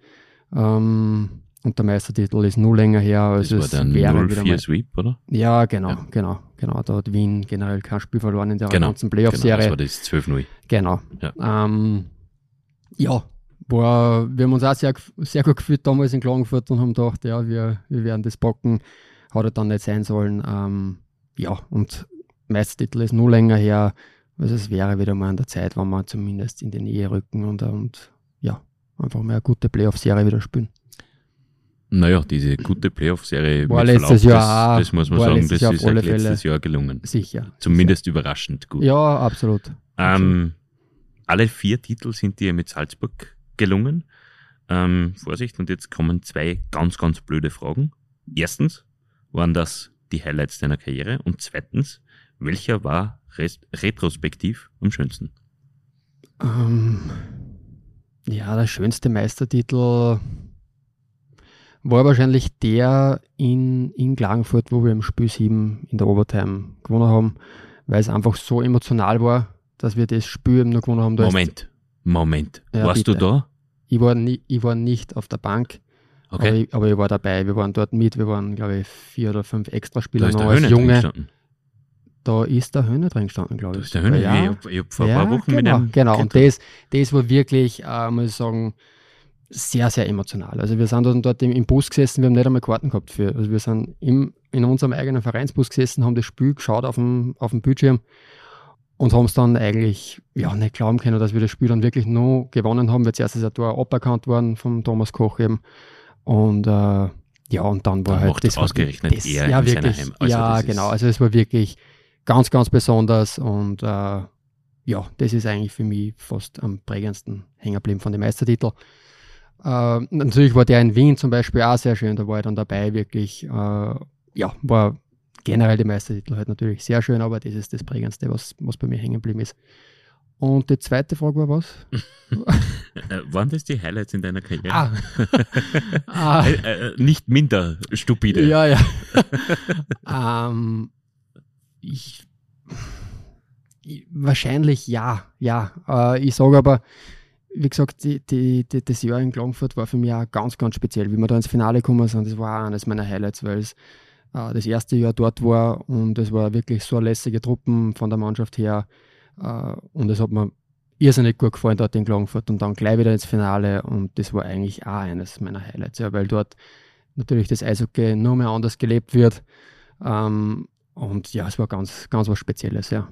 Ähm, und der Meistertitel ist nur länger her. Das Also war es der wäre wieder 0-4 mal, Sweep, oder? Ja, genau, Ja. genau, genau. Da hat Wien generell kein Spiel verloren in der Genau, ganzen Genau, das Playoff-Serie. war das 12-0. Genau. Ja. Ähm, ja, war, wir haben uns auch sehr, sehr gut gefühlt damals in Klagenfurt und haben gedacht, ja, wir, wir werden das packen. Hat er dann nicht sein sollen. Ähm, ja, und Meistertitel ist nur länger her. Also es wäre wieder mal an der Zeit, wenn wir zumindest in die Nähe rücken und, und ja, einfach mal eine gute Playoff-Serie wieder spielen. Naja, diese gute Playoff-Serie War mit letztes Verlauf, Jahr das, das muss man sagen, das Jahr ist alle letztes Fälle. Jahr gelungen. Sicher. Zumindest überraschend gut. Ja, absolut. Ähm, alle vier Titel sind dir mit Salzburg gelungen. Ähm, Vorsicht, und jetzt kommen zwei ganz, ganz blöde Fragen. Erstens, waren das die Highlights deiner Karriere? Und zweitens, welcher war retrospektiv am schönsten? Ähm, ja, der schönste Meistertitel war wahrscheinlich der in, in Klagenfurt, wo wir im Spiel 7 in der Overtime gewonnen haben, weil es einfach so emotional war, dass wir das Spiel eben noch gewonnen haben. Da Moment, Moment. Ja, Warst bitte. du da? Ich war, nie, ich war nicht auf der Bank, aber, Okay. ich, aber ich war dabei. Wir waren dort mit. Wir waren, glaube ich, vier oder fünf Extraspieler noch als Junge. Da ist der Höhne drin gestanden, glaube Da ich. ist der Höhne. Ja, Ich habe hab vor ein ja, paar Wochen genau, mit einem. Genau, und das, das war wirklich, äh, muss ich sagen, sehr, sehr emotional. Also wir sind dann dort im, im Bus gesessen, wir haben nicht einmal Karten gehabt für. Also wir sind im, in unserem eigenen Vereinsbus gesessen, haben das Spiel geschaut auf dem, auf dem Bildschirm und haben es dann eigentlich ja, nicht glauben können, dass wir das Spiel dann wirklich nur gewonnen haben, weil zuerst ist ein Tor aberkannt worden vom Thomas Koch eben. Und äh, ja, und dann war Dann halt das ausgerechnet das, er ja, wirklich, also ja, ist- genau. Also es war wirklich ganz, ganz besonders und äh, ja, das ist eigentlich für mich fast am prägendsten hängen geblieben von den Meistertiteln. Äh, natürlich war der in Wien zum Beispiel auch sehr schön, da war ich dann dabei, wirklich, äh, ja, war generell die Meistertitel halt natürlich sehr schön, aber das ist das prägendste, was, was bei mir hängen geblieben ist. Und die zweite Frage war was? Waren das die Highlights in deiner Karriere? Ah. ah. Äh, äh, nicht minder stupide. Ja, ja. ähm, ich, ich, wahrscheinlich ja, ja. Äh, ich sage aber, wie gesagt, die, die, die, das Jahr in Klagenfurt war für mich auch ganz, ganz speziell. Wie wir da ins Finale gekommen sind, das war auch eines meiner Highlights, weil es äh, das erste Jahr dort war und es war wirklich so lässige Truppen von der Mannschaft her. Äh, und es hat mir irrsinnig gut gefallen dort in Klagenfurt und dann gleich wieder ins Finale und das war eigentlich auch eines meiner Highlights, ja, weil dort natürlich das Eishockey nur mehr anders gelebt wird. Ähm, und ja, es war ganz, ganz was Spezielles, ja.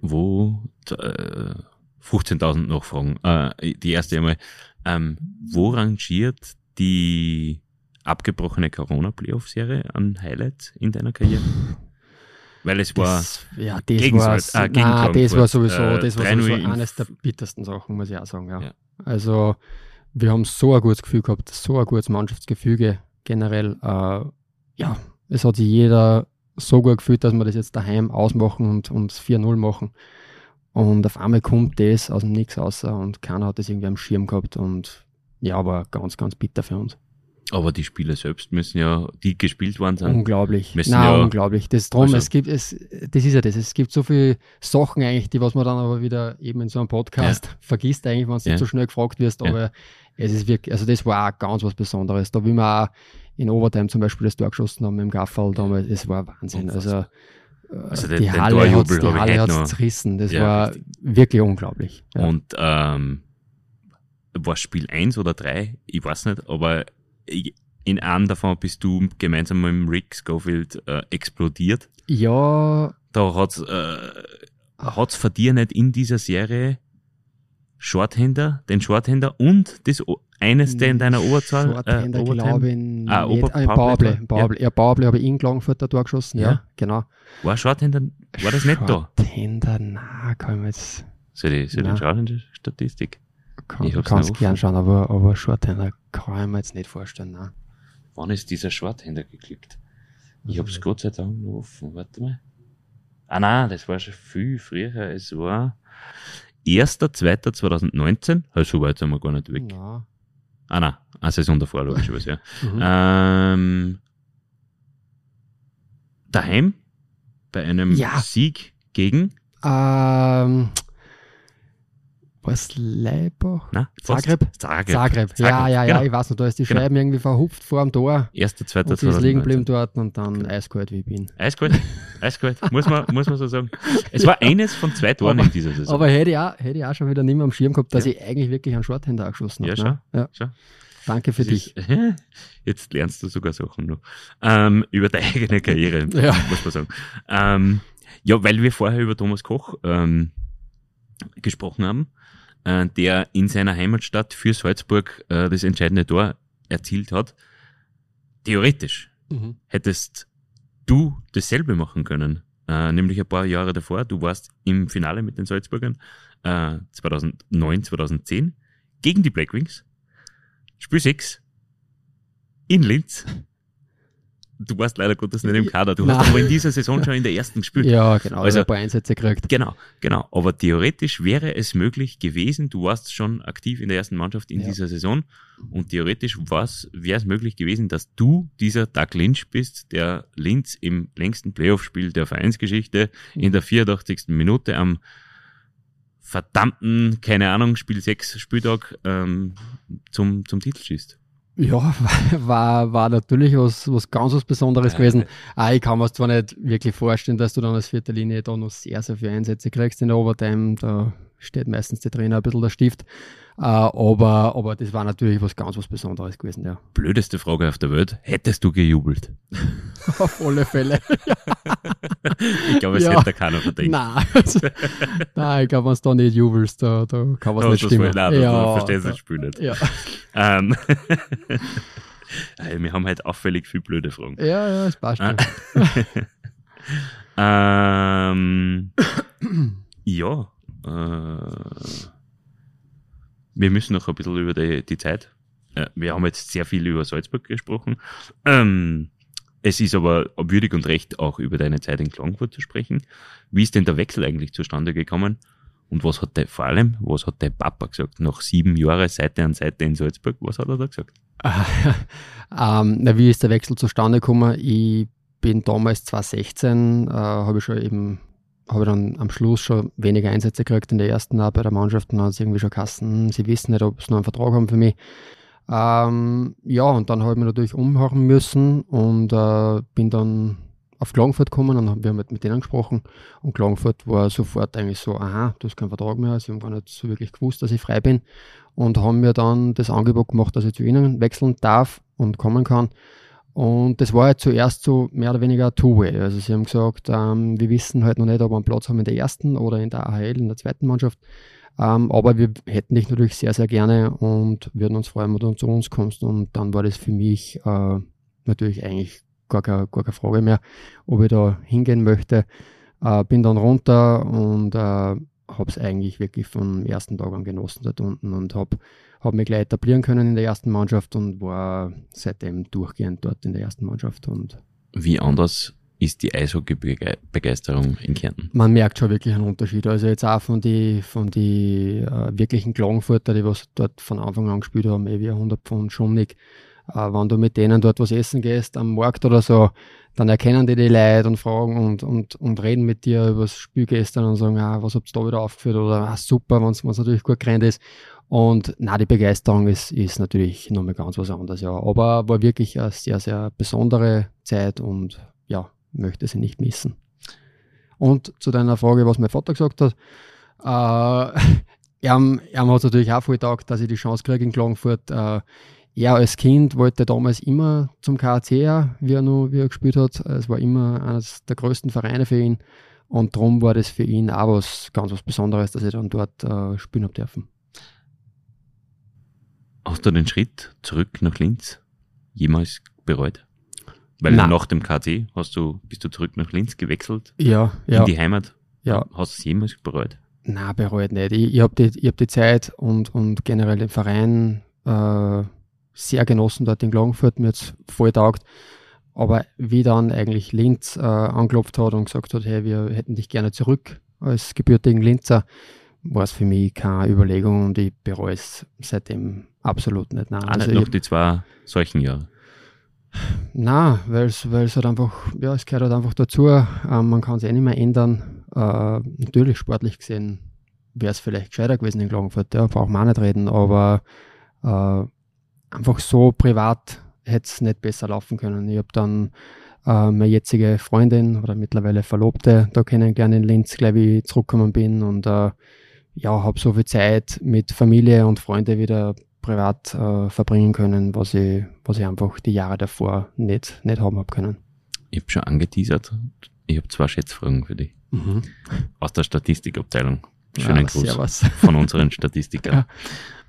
Wo, äh, 15.000 Nachfragen. Äh, die erste einmal, ähm, wo rangiert die abgebrochene Corona-Playoff-Serie an Highlights in deiner Karriere? Weil es war, Das, ja, das gegen war, gegen nein, das war sowieso, äh, das war 3-0 sowieso in- eines der bittersten Sachen, muss ich auch sagen, ja. Ja. Also, wir haben so ein gutes Gefühl gehabt, so ein gutes Mannschaftsgefüge generell. Äh, ja, es hat sich jeder so gut gefühlt, dass wir das jetzt daheim ausmachen und, und 4-0 machen. Und auf einmal kommt das aus dem Nix raus und keiner hat das irgendwie am Schirm gehabt und ja, war ganz, ganz bitter für uns. Aber die Spiele selbst müssen ja, die gespielt worden sind. Unglaublich. Müssen Nein, ja- unglaublich. Das drum, Also- es gibt, es, das ist ja das. Es gibt so viele Sachen eigentlich, die was man dann aber wieder eben in so einem Podcast vergisst eigentlich, wenn du Ja. nicht so schnell gefragt wirst. Ja. Aber es ist wirklich, also das war auch ganz was Besonderes. Da wie wir auch in Overtime zum Beispiel das Tor geschossen haben im Gaffel damals, es war Wahnsinn. Also, Unfassbar. äh, Also den- die den Halle hat die Halle hat's noch- zerrissen. Das Ja, war richtig. wirklich unglaublich. Ja. Und ähm, war Spiel 1 oder 3, ich weiß nicht, aber ich- in einem davon bist du gemeinsam mit dem Rick Schofield äh, explodiert. ja, Da hat's, äh, hat's für dir nicht in dieser Serie Shorthänder, den Shorthänder und das eines der in deiner Oberzahl Shorthänder, äh, Overtime? glaube ich, nicht. Ah, Ober- im Powerplay, Powerplay. Powerplay. Ja, Powerplay habe ich in Klagenfurt Tor geschossen, ja, Ja. genau. War Shorthänder, war das nicht da? Shorthänder, na, kann ich mir jetzt, Soll ich, soll ich Nein. schauen in der Statistik? kann, Ich hab's kann's noch gern offen. schauen, aber, aber Shorthänder kann ich mir jetzt nicht vorstellen, nein. Wann ist dieser Shorthänder geklickt? Ich hab's Mhm. Gott sei Dank noch offen. Warte mal. Ah nein, das war schon viel früher. Es war 1.2.2019. Also so weit sind wir gar nicht weg. Na, Ah nein, eine Saison davor logischerweise, ja. mhm. Ähm, daheim bei einem Ja. Sieg gegen ähm, was, Leibach? na, fast. Zagreb? Zagreb. Zagreb. Ja, ja, ja, genau. ich weiß noch, da ist die Genau. Scheiben irgendwie verhupft vor dem Tor. Erster, zweiter, Und sie ist liegen 2019. geblieben dort und dann Genau. eiskalt wie ich bin. Eiskalt, eiskalt, muss man, muss man so sagen. Es war eines von zwei Toren Aber- in dieser Saison. Aber hätte ich, auch, hätte ich auch schon wieder nicht mehr am Schirm gehabt, dass Ja. ich eigentlich wirklich einen Shorthänder auch geschossen Ja, habe. ne? ja. Schau. Danke für Das dich. Ist, jetzt lernst du sogar Sachen noch. Ähm, über deine eigene Karriere, Ja. muss man sagen. Ähm, ja, weil wir vorher über Thomas Koch ähm, gesprochen haben, äh, der in seiner Heimatstadt für Salzburg äh, das entscheidende Tor erzielt hat. Theoretisch Mhm. hättest du dasselbe machen können. Äh, nämlich ein paar Jahre davor. Du warst im Finale mit den Salzburgern äh, 2009, 2010 gegen die Blackwings. Spiel 6 in Linz. Du warst leider Gottes nicht im Kader. Du hast Nein. aber in dieser Saison schon in der ersten gespielt. Ja, genau. Also ein paar Einsätze gekriegt. Genau, genau. Aber theoretisch wäre es möglich gewesen, du warst schon aktiv in der ersten Mannschaft in Ja. dieser Saison und theoretisch wäre es möglich gewesen, dass du dieser Doug Lynch bist, der Linz im längsten Playoff-Spiel der Vereinsgeschichte in der 84. Minute am verdammten, keine Ahnung, Spiel 6 Spieltag ähm, zum, zum Titel schießt. Ja, war, war natürlich was, was ganz was Besonderes Ja, gewesen. Ah, ich kann mir zwar nicht wirklich vorstellen, dass du dann als vierte Linie da noch sehr, sehr viele Einsätze kriegst in der Overtime. Da steht meistens der Trainer ein bisschen der Stift. Äh, aber, aber das war natürlich was ganz was Besonderes gewesen, ja. Blödeste Frage auf der Welt. Hättest du gejubelt? Auf alle Fälle. Ich glaube, es Ja. hätte keiner verdient. Nein, also, nein, ich glaube, wenn du da nicht jubelst, da, da kann was Oh, nicht das stimmen. war- Nein, ja, du verstehst das Spiel nicht. ja. Ähm, äh, wir haben halt auffällig viel blöde Fragen. ja, ja, es passt Ah. schon. ähm, ja, äh, wir müssen noch ein bisschen über die, die Zeit. Äh, wir haben jetzt sehr viel über Salzburg gesprochen. Ähm, es ist aber würdig und recht, auch über deine Zeit in Klagenfurt zu sprechen. Wie ist denn der Wechsel eigentlich zustande gekommen? Und was hat der, vor allem, was hat dein Papa gesagt? Nach sieben Jahren Seite an Seite in Salzburg, was hat er da gesagt? ähm, na, wie ist der Wechsel zustande gekommen? Ich bin damals 2016, äh, habe ich schon eben, habe dann am Schluss schon weniger Einsätze gekriegt in der ersten auch bei der Mannschaft und dann irgendwie schon Kassen, sie wissen nicht, ob sie noch einen Vertrag haben für mich. Ähm, ja, und dann habe ich mich natürlich umhören müssen und äh, bin dann auf Klagenfurt gekommen und haben wir mit, mit denen gesprochen und Klagenfurt war sofort eigentlich so, aha, du hast keinen Vertrag mehr, sie haben gar nicht so wirklich gewusst, dass ich frei bin und haben mir dann das Angebot gemacht, dass ich zu ihnen wechseln darf und kommen kann. Und das war halt zuerst so mehr oder weniger Two-Way. Also sie haben gesagt, ähm, wir wissen halt noch nicht, ob wir einen Platz haben in der ersten oder in der AHL, in der zweiten Mannschaft. Ähm, aber wir hätten dich natürlich sehr, sehr gerne und würden uns freuen, wenn du zu uns kommst. Und dann war das für mich äh, natürlich eigentlich gar keine, gar keine Frage mehr, ob ich da hingehen möchte. Äh, bin dann runter und äh, habe es eigentlich wirklich vom ersten Tag an genossen dort unten und habe hab mich gleich etablieren können in der ersten Mannschaft und war seitdem durchgehend dort in der ersten Mannschaft. Und Wie anders ist die Eishockey-Begeisterung in Kärnten? Man merkt schon wirklich einen Unterschied. Also jetzt auch von die, von die äh, wirklichen Klagenfurter, die was dort von Anfang an gespielt haben, eh wie 100 Pfund Schumnig. Äh, wenn du mit denen dort was essen gehst am Markt oder so, dann erkennen die die Leute und fragen und, und, und reden mit dir über das Spiel gestern und sagen, ah, was habt ihr da wieder aufgeführt oder ah, super, wenn es natürlich gut gerannt ist. Und na, die Begeisterung ist, ist natürlich nochmal ganz was anderes, ja. Aber war wirklich eine sehr, sehr besondere Zeit und ja, möchte sie nicht missen. Und zu deiner Frage, was mein Vater gesagt hat, äh, er, er hat natürlich auch voll getaugt, dass ich die Chance kriege in Klagenfurt. Äh, er als Kind wollte damals immer zum KAC, wie er, noch, wie er gespielt hat. Es war immer eines der größten Vereine für ihn. Und darum war das für ihn auch was ganz was Besonderes, dass ich dann dort äh, spielen habe dürfen. Hast du den Schritt zurück nach Linz jemals bereut? Weil Nein. nach dem KT hast du, bist du zurück nach Linz gewechselt, Ja, in ja. die Heimat. ja. Hast du es jemals bereut? Nein, bereut nicht. Ich, ich habe die, ich hab die Zeit und, und generell den Verein äh, sehr genossen dort in Klagenfurt. Mir jetzt voll taugt. Aber wie dann eigentlich Linz äh, angeklopft hat und gesagt hat, hey, wir hätten dich gerne zurück als gebürtigen Linzer, war es für mich keine Überlegung und ich bereue es seitdem absolut nicht. Nein, also nach die zwei solchen Jahre. Nein, weil es halt einfach, ja, es gehört halt einfach dazu. Ähm, man kann es eh nicht mehr ändern. Äh, natürlich sportlich gesehen wäre es vielleicht gescheiter gewesen in Klagenfurt, ja, braucht man auch nicht reden, aber äh, einfach so privat hätte es nicht besser laufen können. Ich habe dann äh, meine jetzige Freundin oder mittlerweile Verlobte da kennengelernt in Linz, gleich wie ich zurückgekommen bin und äh, ja, habe so viel Zeit mit Familie und Freunde wieder privat äh, verbringen können, was ich, was ich einfach die Jahre davor nicht, nicht haben hab können. Ich habe schon angeteasert. Ich habe zwei Schätzfragen für dich. Aus der Statistikabteilung. Schönen Ah, Gruß von unseren Statistikern.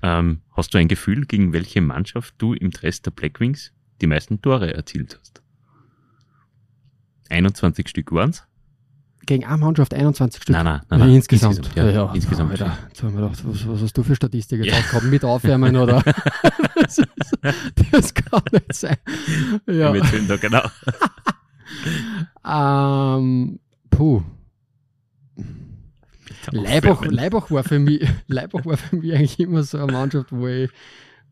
Ähm, hast du ein Gefühl, gegen welche Mannschaft du im Dress der Blackwings die meisten Tore erzielt hast? 21 Stück waren's? Gegen eine Mannschaft 21 Stück. Nein, nein, nein, Ja, nein. insgesamt. Insgesamt, ja, ja, insgesamt. Alter, jetzt haben wir gedacht, was, was hast du für Statistik jetzt Ja. aufgehabt? Mit aufwärmen oder? das, ist, das kann nicht sein. Ja. Sind da genau. Ähm, puh. Leibach. Leibach, war für mich, Leibach war für mich eigentlich immer so eine Mannschaft, wo ich,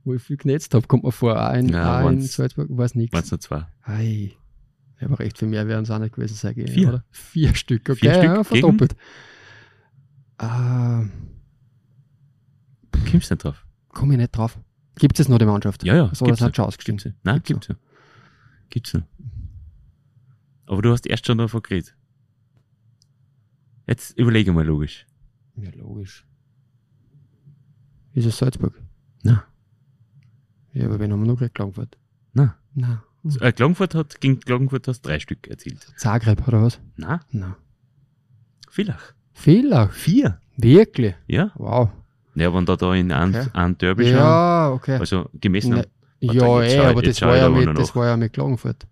wo ich viel genetzt habe, kommt mir vor. Auch in, Ja, auch in Salzburg war es nichts. Nur zwei? Ei. Aber recht viel mehr werden es auch nicht gewesen sein. gell, Vier. Oder? Vier Stück, okay. Vier Stück ja, verdoppelt. Ähm, Kommst nicht drauf? Komme ich nicht drauf. Gibt es noch die Mannschaft? Ja, ja. So, gibt's das hat schon ausgestimmt. Nein, gibt's noch. Gibt's noch. Aber du hast erst schon davon geredet. Jetzt überlege mal logisch. Ja, logisch. Ist es Salzburg? Na, Ja, aber wen haben wir noch gekriegt? Klagenfurt? na. Nein. Äh, Klagenfurt hat, gegen Klagenfurt hast drei Stück erzielt. Zagreb oder was? Na, Nein. Villach. Villach? Vier. Wirklich? Ja. Wow. Ja, wenn da da in einem, Okay. Derby Ja, okay. also gemessen Ne, haben. Warte, ja, jetzt eh, aber das war, ja mit, das war ja mit Klagenfurt.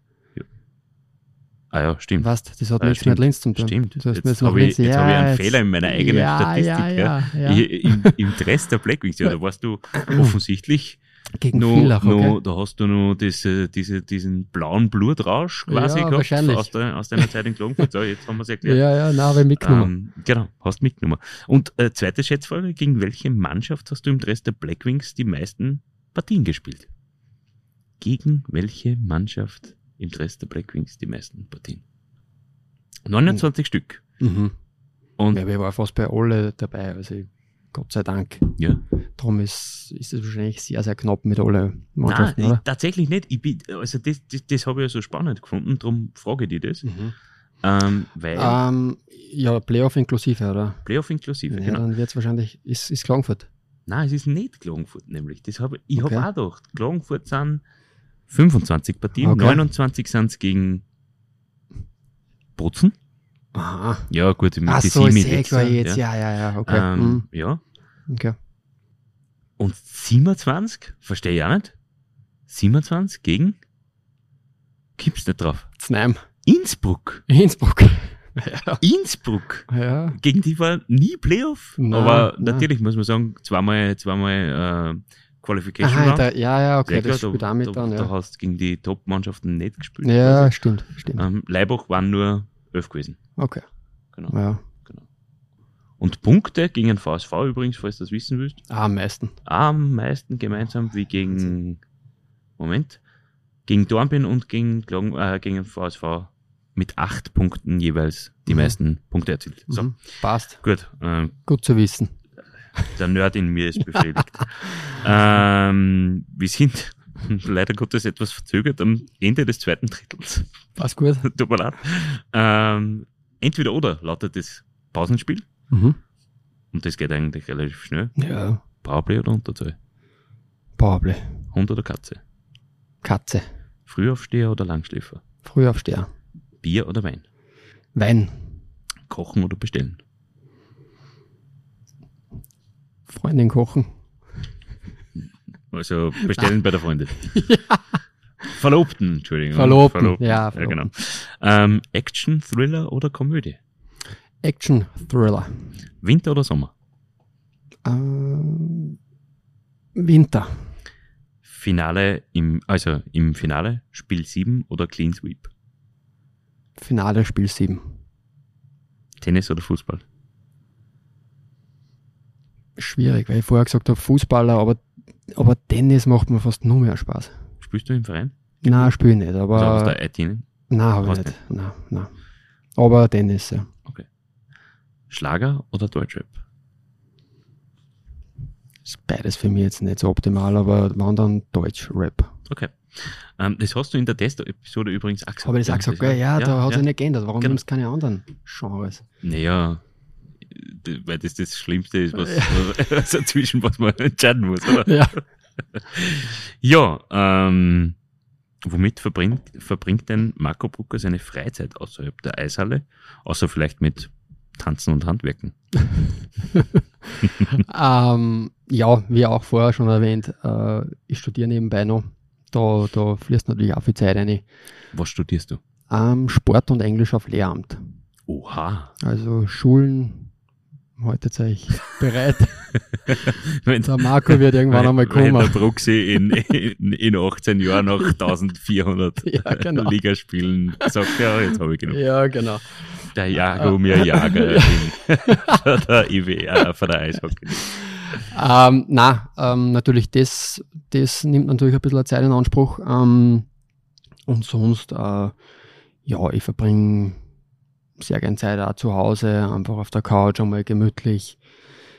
Ah ja, stimmt. Weißt das hat Ah, nichts stimmt. mit Linz zu tun. Stimmt. Hast mir Jetzt habe ich, ja, hab ich einen Fehler in meiner eigenen ja, Statistik. Ja, ja. Ich, im, Im Dress der Blackwings, ja, da warst du offensichtlich Gegen noch, Villach, okay. noch, da hast du noch das, äh, diese, diesen blauen Blutrausch quasi Ja, gehabt wahrscheinlich. aus, der, aus deiner Zeit in Klagenfurt. So, jetzt haben wir es erklärt. Ja, ja, nein, ich mitgenommen. Ähm, genau, hast mitgenommen. Und äh, zweite Schätzfrage, gegen welche Mannschaft hast du im Dress der Blackwings die meisten Partien gespielt? Gegen welche Mannschaft im Dress der Blackwings die meisten Partien? 29 Stück. Mhm. Und Ja, wir waren fast bei alle dabei, also ich, Gott sei Dank. ja, Darum ist, ist es wahrscheinlich sehr, sehr knapp mit alle Nein, Mannschaften, ich, oder? tatsächlich nicht. Ich bin, also das, das, das habe ich ja so spannend gefunden, darum frage ich dich das. Mhm. Ähm, weil Ähm, ja, Playoff inklusive, oder? Playoff inklusive, Ja, genau. dann wird es wahrscheinlich, ist, ist Klagenfurt. Nein, es ist nicht Klagenfurt nämlich. Das hab, ich Okay. habe auch gedacht, Klagenfurt sind 25 Partien, Okay. 29 sind es gegen Bozen. Aha. Ja, gut, Ach die so, Simi ich jetzt, jetzt, ja, ja, ja, okay. Ähm, Mhm. ja. okay. Und 27, verstehe ich auch nicht. 27 gegen, gibt's nicht drauf. Znaim. Innsbruck. Innsbruck. ja. Innsbruck. ja. gegen die war nie Playoff, Nein, aber nein. natürlich muss man sagen, zweimal, zweimal äh, Qualification Aha, Round. da, ja, ja, okay, Sehr das klar, da, auch mit da, dann, da ja. hast du gegen die Top-Mannschaften nicht gespielt. Ja, quasi. stimmt, stimmt. Ähm, Leibach waren nur elf gewesen. Okay. Genau. Ja. Und Punkte gegen den VSV übrigens, falls du das wissen willst, Ah, am meisten. am meisten gemeinsam wie gegen, Moment, gegen Dornbirn und gegen, äh, gegen den VSV mit acht Punkten jeweils die Mhm. meisten Punkte erzielt. So, Mhm. Passt. gut, ähm, Gut zu wissen. der Nerd in mir ist befriedigt. Ähm, wir sind leider Gottes etwas verzögert am Ende des zweiten Drittels. Passt gut. Tut mir leid. Ähm, entweder oder lautet das Pausenspiel. Mhm. Und das geht eigentlich relativ schnell. Ja. Powerplay oder Unterzahl? Powerplay. Hund oder Katze? Katze. Frühaufsteher oder Langschläfer? Frühaufsteher. Bier oder Wein? Wein. Kochen oder bestellen? Freundin kochen. Also bestellen bei der Freundin. Verlobten, Entschuldigung. Verlobten, ja, ja genau. Ähm, Action, Thriller oder Komödie? Action Thriller. Winter oder Sommer? Ähm, Winter. Finale im, also im Finale Spiel 7 oder Clean Sweep? Finale Spiel 7. Tennis oder Fußball? Schwierig, weil ich vorher gesagt habe Fußballer, aber, aber Tennis macht mir fast nur mehr Spaß. Spielst du im Verein? Nein, spiele ich nicht, Also aus aber. der IT? Nein, habe ich nicht. Nein, nein. Aber Tennis, ja. Schlager oder Deutschrap? Ist beides für mich jetzt nicht so optimal, aber wenn dann Deutsch-Rap. Okay. Ähm, das hast du in der Test-Episode übrigens auch gesagt. Habe ich das auch gesagt, gell? Ja, da hat sich nicht geändert. Warum Genau. nimmst du keine anderen Genres? Naja, weil das das Schlimmste ist, was, was dazwischen, was man entscheiden muss, oder? Ja. Ja, ähm, womit verbringt, verbringt denn Marco Brucker seine Freizeit außerhalb der Eishalle? Außer vielleicht mit Tanzen und Handwerken. ähm, ja, wie auch vorher schon erwähnt, äh, ich studiere nebenbei noch. Da, da fließt natürlich auch viel Zeit rein. Was studierst du? Ähm, Sport und Englisch auf Lehramt. Oha. Also Schulen, heute zeige ich bereit. Wenn, Der Marco wird irgendwann einmal wenn der kommen. Drucksee in, in, in 18 Jahren nach 1400 Ja, genau. Ligaspielen sagt, ja, jetzt habe ich genug. Ja, genau. Der Jaromir Jager in, von der IWA, von der Eishockey. Ähm, na, ähm, natürlich, das, das nimmt natürlich ein bisschen Zeit in Anspruch. Ähm, und sonst, äh, ja, ich verbringe sehr gern Zeit auch zu Hause, einfach auf der Couch, einmal gemütlich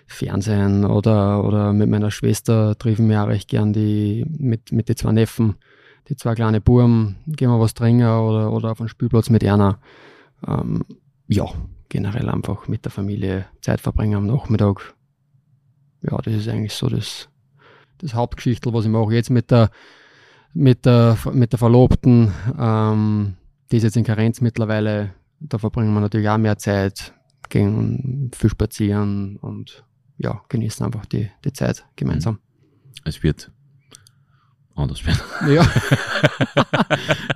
Fernsehen oder, oder mit meiner Schwester treffen wir auch recht gern die, mit, mit den zwei Neffen, die zwei kleine Buben, gehen wir was trinken oder, oder auf den Spielplatz mit einer. Ähm, ja, generell einfach mit der Familie Zeit verbringen am Nachmittag ja, das ist eigentlich so das, das Hauptgeschichtel, was ich mache. Jetzt mit der, mit der, mit der Verlobten, ähm, die ist jetzt in Karenz mittlerweile, da verbringen wir natürlich auch mehr Zeit, gehen viel spazieren und ja, genießen einfach die, die Zeit gemeinsam. Es wird anders werden. Ja.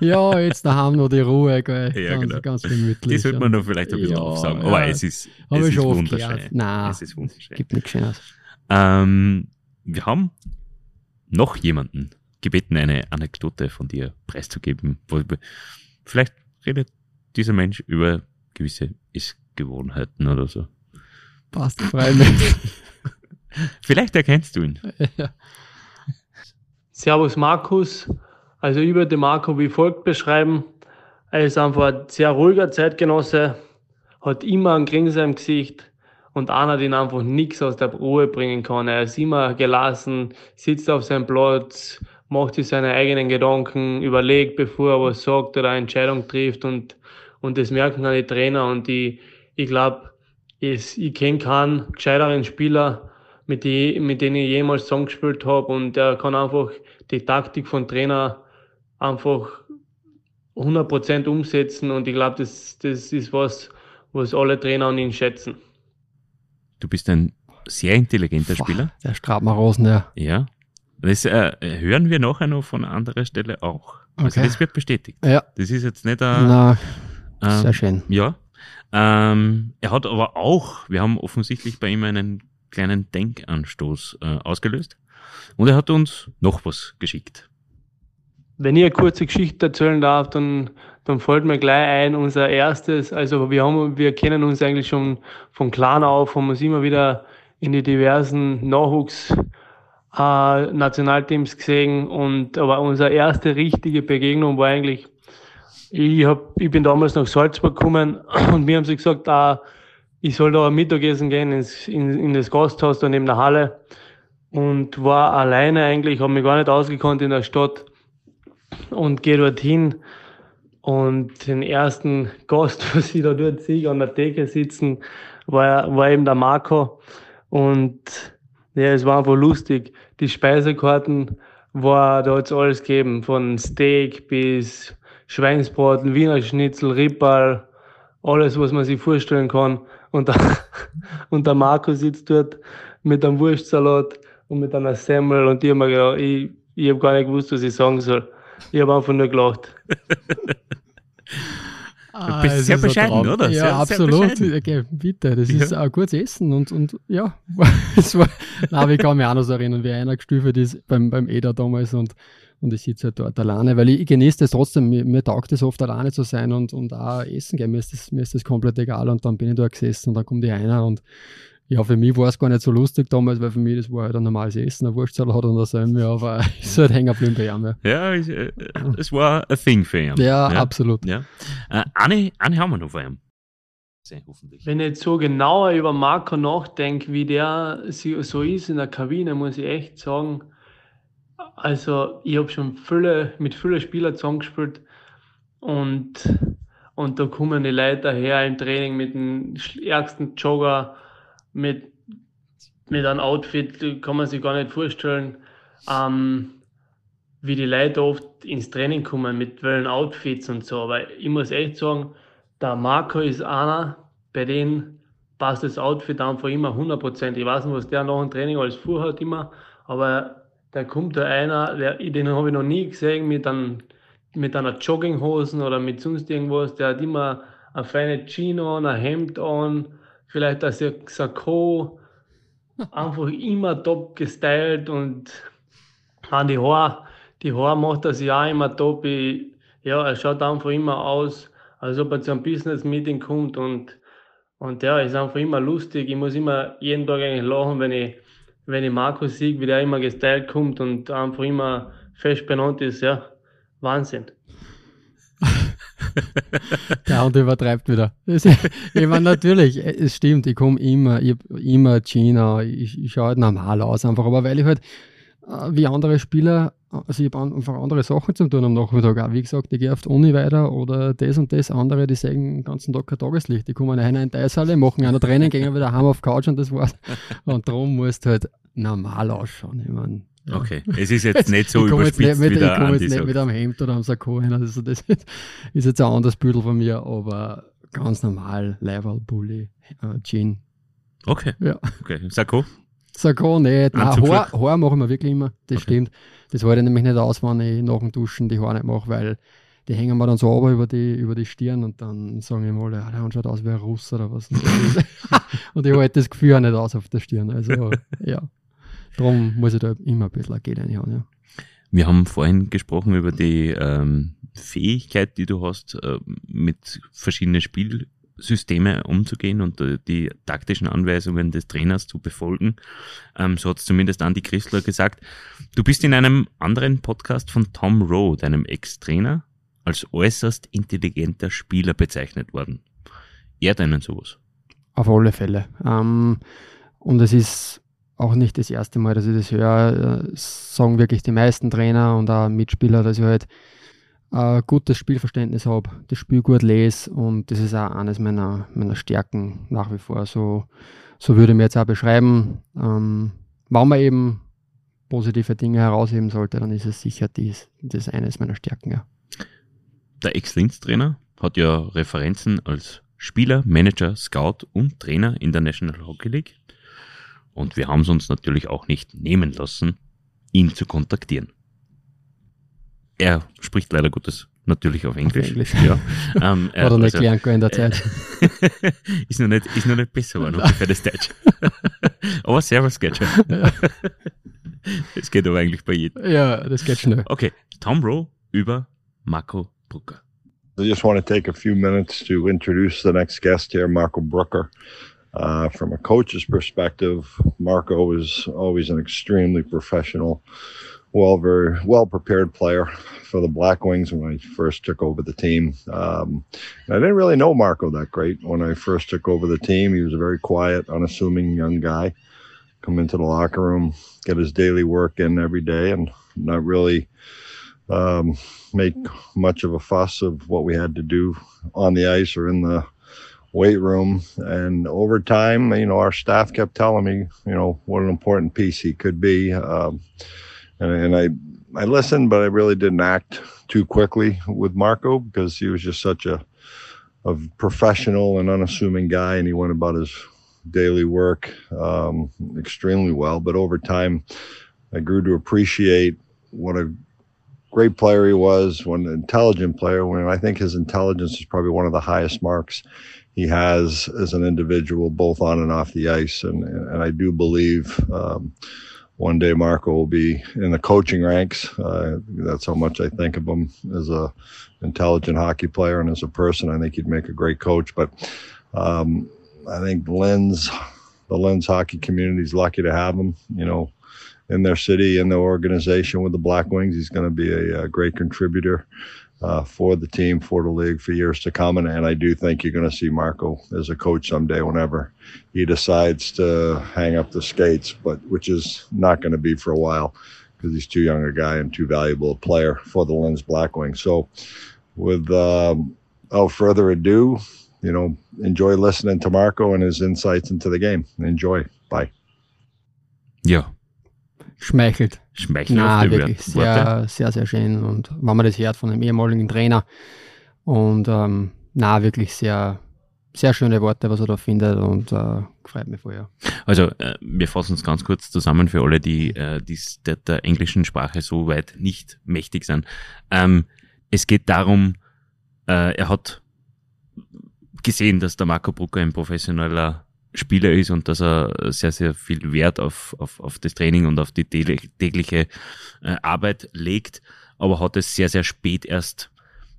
ja, jetzt daheim noch die Ruhe, gell? Ja, ganz, genau. ganz gemütlich. Die sollte man noch vielleicht ein bisschen Ja, aufsagen. ja. Aber es ist, es ist wunderschön. Nein, Es ist wunderschön. gibt nichts Schönes. Ähm, wir haben noch jemanden gebeten, eine Anekdote von dir preiszugeben. Vielleicht redet dieser Mensch über gewisse Essgewohnheiten oder so. Passt, frei mich. Vielleicht erkennst du ihn. ja. Servus Markus. Also ich würde Marco wie folgt beschreiben. Er ist einfach ein sehr ruhiger Zeitgenosse, hat immer einen Grinsen im Gesicht und einer, den einfach nichts aus der Ruhe bringen kann. Er ist immer gelassen, sitzt auf seinem Platz, macht sich seine eigenen Gedanken, überlegt, bevor er was sagt oder eine Entscheidung trifft und, und das merken dann die Trainer und ich, ich glaube, ich, ich kenne keinen gescheiteren Spieler, mit, die, mit denen ich jemals zusammengespielt habe und er kann einfach die Taktik von Trainer einfach 100% umsetzen und ich glaube, das, das ist was, was alle Trainer an ihn schätzen. Du bist ein sehr intelligenter Spieler. Der Strabmarosen, ja. Ja. Das äh, hören wir nachher noch von anderer Stelle auch. Also Okay. das wird bestätigt. Ja, Das ist jetzt nicht ein, na, ähm, sehr schön. Ja. Ähm, er hat aber auch, wir haben offensichtlich bei ihm einen kleinen Denkanstoß äh, ausgelöst. Und er hat uns noch was geschickt. Wenn ich eine kurze Geschichte erzählen darf, dann, dann fällt mir gleich ein, unser erstes, also wir haben, wir kennen uns eigentlich schon von klein auf, haben uns immer wieder in die diversen Nachwuchs äh, Nationalteams gesehen und aber unsere erste richtige Begegnung war eigentlich, ich, hab, ich bin damals nach Salzburg gekommen und mir haben sie gesagt, äh, ich soll da Mittagessen gehen ins, in, in das Gasthaus da neben der Halle. Und war alleine eigentlich, habe mich gar nicht ausgekannt in der Stadt und gehe dorthin. Und den ersten Gast, was ich da dort sehe, an der Theke sitzen, war, war eben der Marco. Und ja, es war einfach lustig. Die Speisekarten war, da hat's alles gegeben, von Steak bis Schweinsbraten, Wiener Schnitzel, Rippal, alles, was man sich vorstellen kann. Und der, und der Marco sitzt dort mit einem Wurstsalat und mit einer Semmel und ich habe mir gedacht, ich, ich habe gar nicht gewusst, was ich sagen soll. Ich habe einfach nur gelacht. Du bist sehr bescheiden, oder? Ja, sehr, absolut. Sehr okay, bitte, das Ja. ist ein gutes Essen und, und ja, es war, nein, ich kann mich auch noch so erinnern, wie einer gestüfelt ist beim, beim Eder damals und, und ich sitze halt dort alleine, weil ich, ich genieße das trotzdem, mir, mir taugt es oft alleine zu sein und, und auch essen gehen, mir ist, das, mir ist das komplett egal und dann bin ich da gesessen und dann kommt die einer und ja, für mich war es gar nicht so lustig damals, weil für mich das war halt ein normales Essen, ein Wurstsalat und ein Semmeln, aber es ist halt hängen geblieben bei ihm. Ja, Ja, äh, es war ein Thing für ihn. ja, ja. absolut. ja. Äh, eine, eine haben wir noch vor ihm. Sehr hoffentlich. Wenn ich jetzt so genauer über Marco nachdenke, wie der so ist in der Kabine, muss ich echt sagen, also ich habe schon viele, mit vielen Spielern zusammengespielt und, und da kommen die Leute daher im Training mit dem ärgsten Jogger, mit, mit einem Outfit, kann man sich gar nicht vorstellen, ähm, wie die Leute oft ins Training kommen, mit welchen Outfits und so. Aber ich muss echt sagen, der Marco ist einer, bei dem passt das Outfit einfach immer 100%. Ich weiß nicht, was der nach dem Training alles vorhat immer, aber da kommt da einer, der, den habe ich noch nie gesehen mit, einem, mit einer Jogginghosen oder mit sonst irgendwas. Der hat immer eine feine Jeans an, ein Hemd an, vielleicht ein Sakko, einfach immer top gestylt und an die Haare, die Haare macht er sich auch immer top. Ich, ja, er schaut einfach immer aus, als ob er zu einem Business-Meeting kommt und, und ja, ist einfach immer lustig. Ich muss immer jeden Tag eigentlich lachen, wenn ich, wenn ich Markus sehe, wie der immer gestylt kommt und einfach immer fest benannt ist. Ja, Wahnsinn. Der Hund übertreibt wieder. Ich meine, natürlich, es stimmt, ich komme immer, ich immer Gina, ich, ich schaue halt normal aus einfach, aber weil ich halt wie andere Spieler, also ich habe einfach andere Sachen zu tun am Nachmittag auch. Wie gesagt, ich gehe auf die Uni weiter oder das und das, andere, die sagen den ganzen Tag kein Tageslicht. Die kommen rein in die Eishalle, machen ein Training, gehen wieder heim auf die Couch und das war's. Und darum musst du halt normal ausschauen. Ich meine, ja. Okay, es ist jetzt nicht so ich komme jetzt überspitzt, nicht mit, ich komm Andi jetzt nicht mit einem Hemd oder einem Sakko hin. Also das ist, ist jetzt ein anderes Büdel von mir, aber ganz normal, Leiberl, Bulli, äh, Jean. Okay, Ja. okay. Sakko? Sakko nicht. Nein, Haar? Haar machen wir wirklich immer. Das Okay. stimmt. Das halte ich nämlich nicht aus, wenn ich nach dem Duschen die Haare nicht mache, weil die hängen mir dann so runter über die, über die Stirn und dann sagen immer alle, ah, der schaut aus wie ein Russ oder was. und ich halte das Gefühl auch nicht aus auf der Stirn. Also, ja. Darum muss ich da immer ein bisschen ein Gel reinhauen, ja. Wir haben vorhin gesprochen über die ähm, Fähigkeit, die du hast, äh, mit verschiedenen Spielsysteme umzugehen und äh, die taktischen Anweisungen des Trainers zu befolgen. Ähm, so hat es zumindest Andy Christler gesagt. Du bist in einem anderen Podcast von Tom Rowe, deinem Ex-Trainer, als äußerst intelligenter Spieler bezeichnet worden. Ehrt einen sowas. Auf alle Fälle. Ähm, und es ist auch nicht das erste Mal, dass ich das höre. Äh, es sagen wirklich die meisten Trainer und auch Mitspieler, dass ich halt ein gutes Spielverständnis habe, das Spiel gut lese und das ist auch eines meiner, meiner Stärken nach wie vor. So, so würde ich mir jetzt auch beschreiben. Ähm, wenn man eben positive Dinge herausheben sollte, dann ist es sicher dies, das eines meiner Stärken, ja. Der Ex-Linz-Trainer hat ja Referenzen als Spieler, Manager, Scout und Trainer in der National Hockey League. Und wir haben es uns natürlich auch nicht nehmen lassen, ihn zu kontaktieren. Er spricht leider Gottes natürlich auf Englisch. Englisch. Ja. Ähm, Hat er nicht gelernt in der Zeit. ist, noch nicht, ist noch nicht besser geworden, ungefähr das Deutsch. Aber Servus geht schon. Es geht aber eigentlich bei jedem. Ja, das geht schnell. Okay, Tom Rowe über Marco Brucker. I just want to take a few minutes to introduce the next guest here, Marco Brooker. Uh, from a coach's perspective, Marco is always an extremely professional, well, very well prepared player for the Black Wings when I first took over the team. Um, I didn't really know Marco that great when I first took over the team. He was a very quiet, unassuming young guy. Come into the locker room, get his daily work in every day, and not really um, make much of a fuss of what we had to do on the ice or in the weight room. And over time, you know, our staff kept telling me, you know, what an important piece he could be. Um, and, and I, I listened, but I really didn't act too quickly with Marco because he was just such a, a professional and unassuming guy, and he went about his daily work um, extremely well. But over time, I grew to appreciate what a great player he was, what an intelligent player. When I think his intelligence is probably one of the highest marks he has as an individual, both on and off the ice. And and I do believe um, one day Marco will be in the coaching ranks. Uh, that's how much I think of him as a intelligent hockey player and as a person. I think he'd make a great coach. But um, I think the Lynn's hockey community is lucky to have him. You know, in their city, in their organization with the Black Wings. He's going to be a, a great contributor uh, for the team, for the league for years to come. And, and I do think you're going to see Marco as a coach someday whenever he decides to hang up the skates, but which is not going to be for a while because he's too young a guy and too valuable a player for the Lens Black Wings. So, with um, without further ado, you know, enjoy listening to Marco and his insights into the game. Enjoy. Bye. Ja, Schmeichelt. Die Wort- Worte. sehr, sehr, sehr schön. Und wenn man das hört von einem ehemaligen Trainer und ähm, na, wirklich sehr, sehr schöne Worte, was er da findet und äh, freut mich ja. Also, äh, wir fassen es ganz kurz zusammen für alle, die äh, die's, der, der englischen Sprache so weit nicht mächtig sind. Ähm, es geht darum, äh, er hat gesehen, dass der Marco Brucker ein professioneller Spieler ist und dass er sehr, sehr viel Wert auf, auf, auf das Training und auf die täglich- tägliche äh, Arbeit legt, aber hat es sehr, sehr spät erst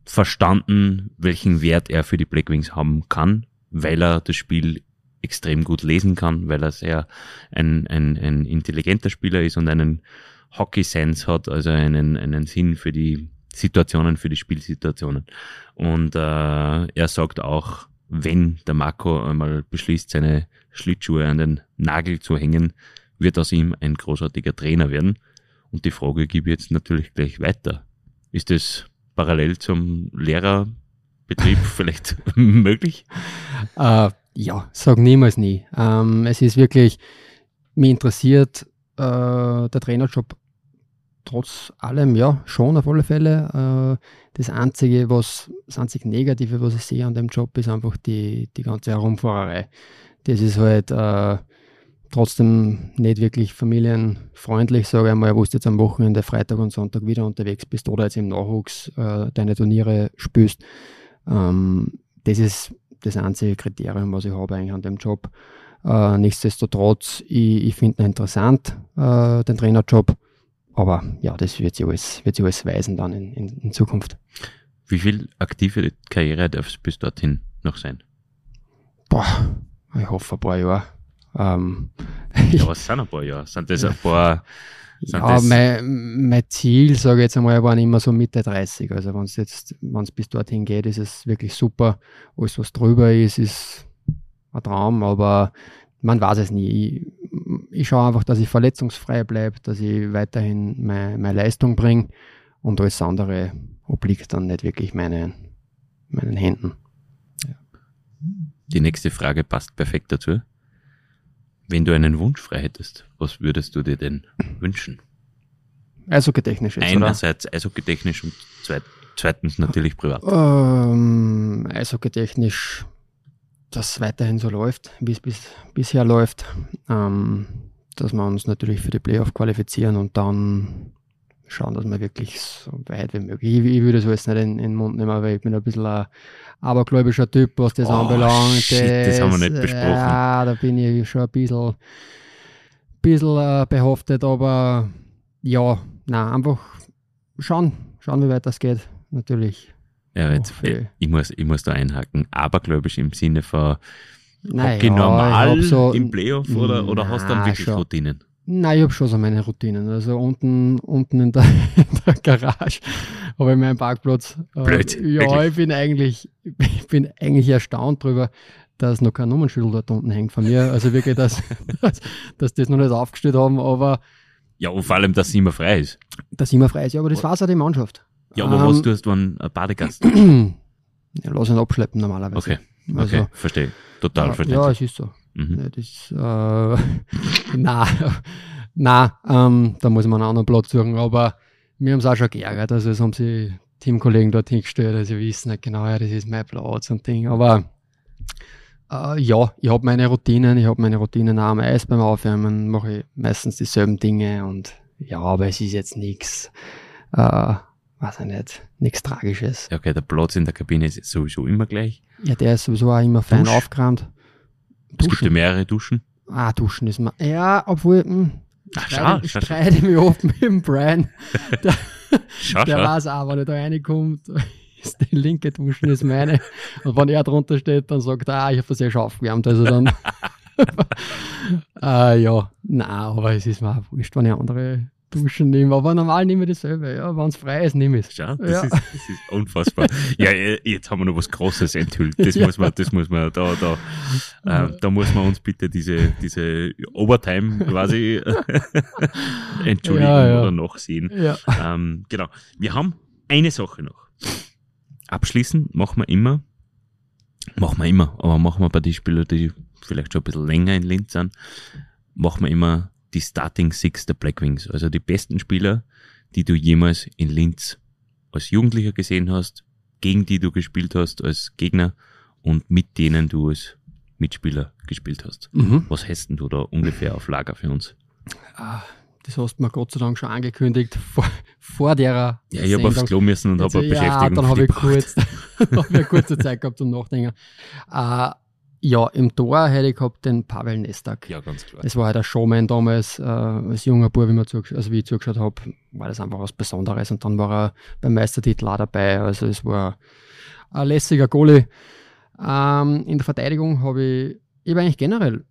verstanden, welchen Wert er für die Black Wings haben kann, weil er das Spiel extrem gut lesen kann, weil er sehr ein, ein, ein intelligenter Spieler ist und einen Hockey-Sense hat, also einen, einen Sinn für die Situationen, für die Spielsituationen. Und äh, er sagt auch, wenn der Marco einmal beschließt, seine Schlittschuhe an den Nagel zu hängen, wird aus ihm ein großartiger Trainer werden. Und die Frage gebe ich jetzt natürlich gleich weiter. Ist es parallel zum Lehrerbetrieb vielleicht möglich? Äh, ja, sag niemals nie. Ähm, es ist wirklich, mich interessiert äh, der Trainerjob trotz allem, ja, schon auf alle Fälle. Äh, das einzige, was, das einzig Negative, was ich sehe an dem Job, ist einfach die, die ganze Herumfahrerei. Das ist halt äh, trotzdem nicht wirklich familienfreundlich, sage ich einmal, wo du jetzt am Wochenende, Freitag und Sonntag wieder unterwegs bist oder jetzt im Nachwuchs äh, deine Turniere spürst. Ähm, das ist das einzige Kriterium, was ich habe eigentlich an dem Job. Äh, nichtsdestotrotz, ich, ich finde ihn interessant, äh, den Trainerjob. Aber ja, das wird sich alles, wird sich alles weisen dann in, in, in Zukunft. Wie viel aktive Karriere darf es bis dorthin noch sein? Boah, ich hoffe ein paar Jahre. Ähm, Ja, was sind ein paar Jahre? Sind das ein paar, ja, mein, mein Ziel, sage ich jetzt einmal, waren immer so Mitte 30. Also wenn es jetzt, wenn es bis dorthin geht, ist es wirklich super. Alles, was drüber ist, ist ein Traum, aber man weiß es nie. Ich, ich schaue einfach, dass ich verletzungsfrei bleibe, dass ich weiterhin meine, meine Leistung bringe und alles andere obliegt dann nicht wirklich meinen, meinen Händen. die nächste Frage passt perfekt dazu. Wenn du einen Wunsch frei hättest, was würdest du dir denn wünschen? Also technisch jetzt? Einerseits eishockeytechnisch und zweit, zweitens natürlich privat. Ähm, eishockeytechnisch, dass es weiterhin so läuft, wie es bis, bisher läuft. Ähm, dass wir uns natürlich für die Playoff qualifizieren und dann schauen, dass wir wirklich so weit wie möglich. Ich, ich würde so jetzt nicht in, in den Mund nehmen, weil ich bin ein bisschen ein abergläubischer Typ, was das Oh, anbelangt. shit, das haben wir nicht besprochen. Ja, da bin ich schon ein bisschen, bisschen äh, behaftet, aber ja, na einfach schauen, schauen, wie weit das geht. Natürlich. Ja, jetzt, Oh, viel. ich, muss, ich muss da einhaken. Abergläubisch im Sinne von Nein, Hockey ja, normal ich so, im Playoff oder, oder hast du dann Na, wirklich schon. Routinen? Nein, ich habe schon so meine Routinen. Also unten, unten in, der, in der Garage habe ich meinen Parkplatz. Äh, Blöd, ja, wirklich. ich bin eigentlich, ich bin eigentlich erstaunt drüber, dass noch kein Nummernschüttel dort unten hängt von mir. Also wirklich, dass, dass, dass die das noch nicht aufgestellt haben, aber Ja, und vor allem, dass es immer frei ist. dass immer frei ist. Ja, aber das war's ja die Mannschaft. Ja, aber Ähm, was tust, wenn ein Badegast. Ja, lass ihn abschleppen normalerweise. Okay, Also, okay, verstehe. Total verständlich. ja, es ist so. Mhm. Ja, das, äh, na, na, ähm, da muss man einen anderen Platz suchen, aber wir haben es auch schon geärgert, also es haben sie Teamkollegen dort hingestellt, also sie wissen nicht genau, ja, das ist mein Platz und Ding, aber äh, ja, ich habe meine Routinen, ich habe meine Routinen auch am Eis beim Aufwärmen, mache ich meistens dieselben Dinge und ja, aber es ist jetzt nichts, äh, weiß ich nicht, nichts Tragisches. Ja, okay, der Platz in der Kabine ist sowieso immer gleich. Ja, der ist sowieso auch immer fein Dusch? aufgeräumt. Es gibt ja mehrere Duschen. Ah, duschen ist mal. Ja, obwohl, hm, Ach, streite, schau, schau. streite mich oft mit dem Brian. Der, Schau, der schau. weiß auch, wenn er da reinkommt, ist die linke Duschen ist meine. Und wenn er drunter steht, dann sagt er, ah, ich habe das ja schon aufgewärmt. Also dann. äh, ja, nein, aber es ist mir auch wurscht, wenn ich andere Duschen nehme. Aber normal nehme ich dasselbe. Ja, wenn es frei ist, nehme ich es. Schau, das, Ja. ist, das ist unfassbar. ja, äh, jetzt haben wir noch was Großes enthüllt. Das Ja. muss man, das muss man, da, da, äh, da muss man uns bitte diese, diese Overtime quasi entschuldigen Ja, ja. oder nachsehen. Ja. Ähm, genau. Wir haben eine Sache noch. Abschließend machen wir immer, machen wir immer, aber machen wir bei den Spielern, die vielleicht schon ein bisschen länger in Linz sind, machen wir immer die Starting Six der Black Wings. Also die besten Spieler, die du jemals in Linz als Jugendlicher gesehen hast, gegen die du gespielt hast als Gegner und mit denen du als Mitspieler gespielt hast. Mhm. Was hast denn du da ungefähr auf Lager für uns? Ah, das hast du mir Gott sei Dank schon angekündigt vor, vor der Ja, ich habe aufs. Klo müssen und habe ja, Beschäftigung dann für habe ich, kurz, dann hab ich kurze Zeit gehabt zum Nachdenken. Äh, ja, im Tor hätte ich gehabt den Pavel Nestak. Ja, ganz klar. Das war halt ein Showman damals, äh, als junger Bub, wie, man also wie ich zugeschaut habe, war das einfach was Besonderes. Und dann war er beim Meistertitel auch dabei. Also es war ein lässiger Goalie. Ähm, in der Verteidigung habe ich, ich habe eigentlich generell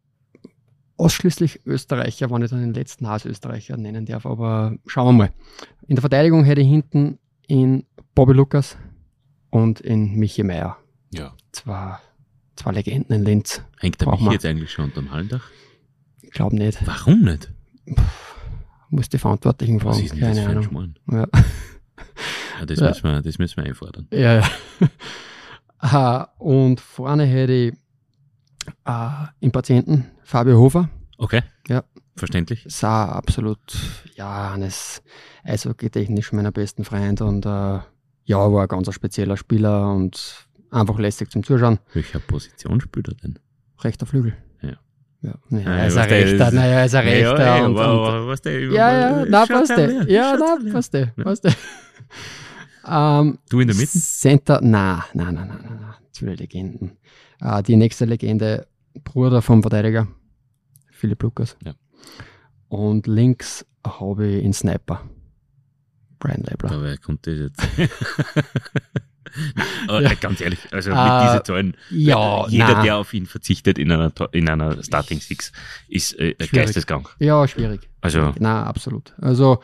ausschließlich Österreicher, wenn ich dann den letzten als Österreicher nennen darf, aber schauen wir mal. In der Verteidigung hätte ich hinten in Bobby Lukas und in Michi Meier. Ja. Zwei, zwei Legenden in Linz. Hängt der Braucht mich man. jetzt eigentlich schon unterm Hallendach? Ich glaube nicht. Warum nicht? Muss die Verantwortlichen Was fragen. ist denn das Keine für ein. Schmarrn? Ja. Ja, das, Ja. Müssen wir, das müssen wir einfordern. Ja, ja. Ah, und vorne hätte ich äh, im Patienten Fabio Hofer. Okay. Ja. Verständlich. Auch absolut, ja, eines eishockey-technisch meiner besten Freund und äh, ja, war ein ganz spezieller Spieler und einfach lästig zum Zuschauen. Welcher Position spielt er denn? Rechter Flügel. Ja. Ja, naja, er ist ein Rechter, naja, er ist ein Rechter. Ja, ja, und, und, was der ja, ja, na, passt der. Ja, na, passt der, passt der. Ähm, Du in der Mitte? Center, na, na, na, na, na, na, zu den Legenden. Äh, die nächste Legende, Bruder vom Verteidiger, Philipp Lukas. Ja. Und links habe ich einen Sniper, Brian Lebler. Aber kommt das jetzt? Ja. Ganz ehrlich, also mit Äh, diesen Zahlen, Ja, jeder, na. der auf ihn verzichtet in einer, in einer Starting Six, ist äh. Geistesgang. Ja, schwierig. Also, Na, absolut. Also,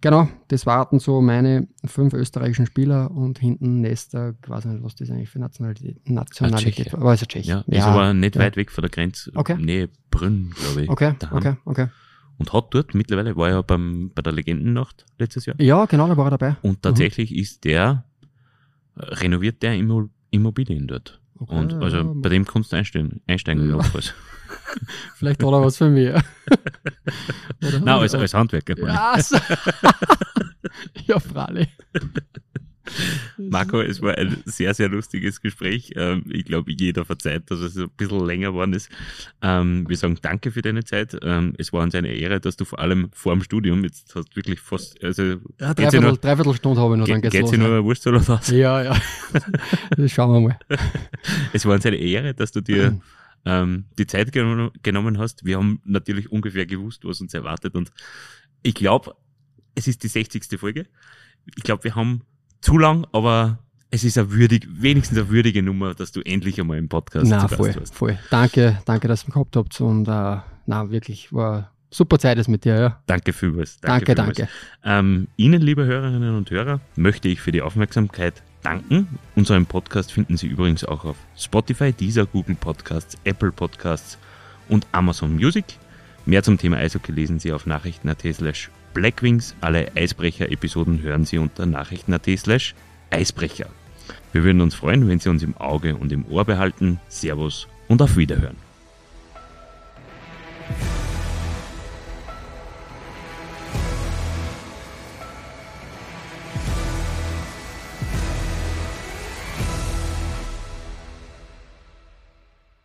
genau, das warten so meine fünf österreichischen Spieler und hinten Nester, ich weiß nicht, was das eigentlich für Nationalität, Nationalität Tscheche. war. Aber ist ein Tschech. ja, ist aber nicht ja. weit weg von der Grenze. Okay. Nähe Brünn, glaube ich. Okay, daheim. okay, okay. Und hat dort mittlerweile, war ja beim, bei der Legendennacht letztes Jahr. Ja, genau, da war er dabei. Und tatsächlich ist der, äh, renoviert der Immo Immobilien dort. Okay, Und also ja, bei dem kannst du einsteigen, einsteigen Ja. notfalls. Vielleicht hat er was für mich. Nein, als, als Handwerker. Ja, so. ja, freilich. Marco, es war ein sehr, sehr lustiges Gespräch. Ähm, ich glaube, jeder verzeiht, dass es ein bisschen länger geworden ist. Ähm, wir sagen danke für deine Zeit. Ähm, es war uns eine Ehre, dass du vor allem vor dem Studium, jetzt hast du wirklich fast, also Ja, dreiviertel, nur, dreiviertel Stunde habe ich noch, dann geht, geht's los. dir nur ja. ein Wurstsalat aus? Ja, ja. Das schauen wir mal. Es war uns eine Ehre, dass du dir ähm, die Zeit gen genommen hast. Wir haben natürlich ungefähr gewusst, was uns erwartet und ich glaube, es ist die 60. Folge. Ich glaube, wir haben zu lang, aber es ist eine würdig, wenigstens eine würdige Nummer, dass du endlich einmal im Podcast na, zu voll, warst. voll. Danke, danke, dass ihr mich gehabt habt und äh, na, wirklich war super Zeit ist mit dir, ja. Danke vielmals. Danke, danke. danke. Ähm, Ihnen, liebe Hörerinnen und Hörer, möchte ich für die Aufmerksamkeit danken. Unseren Podcast finden Sie übrigens auch auf Spotify, dieser Google Podcasts, Apple Podcasts und Amazon Music. Mehr zum Thema Eishockey lesen Sie auf nachrichten.at slash Blackwings. Alle Eisbrecher-Episoden hören Sie unter nachrichten.at slash Eisbrecher. Wir würden uns freuen, wenn Sie uns im Auge und im Ohr behalten. Servus und auf Wiederhören.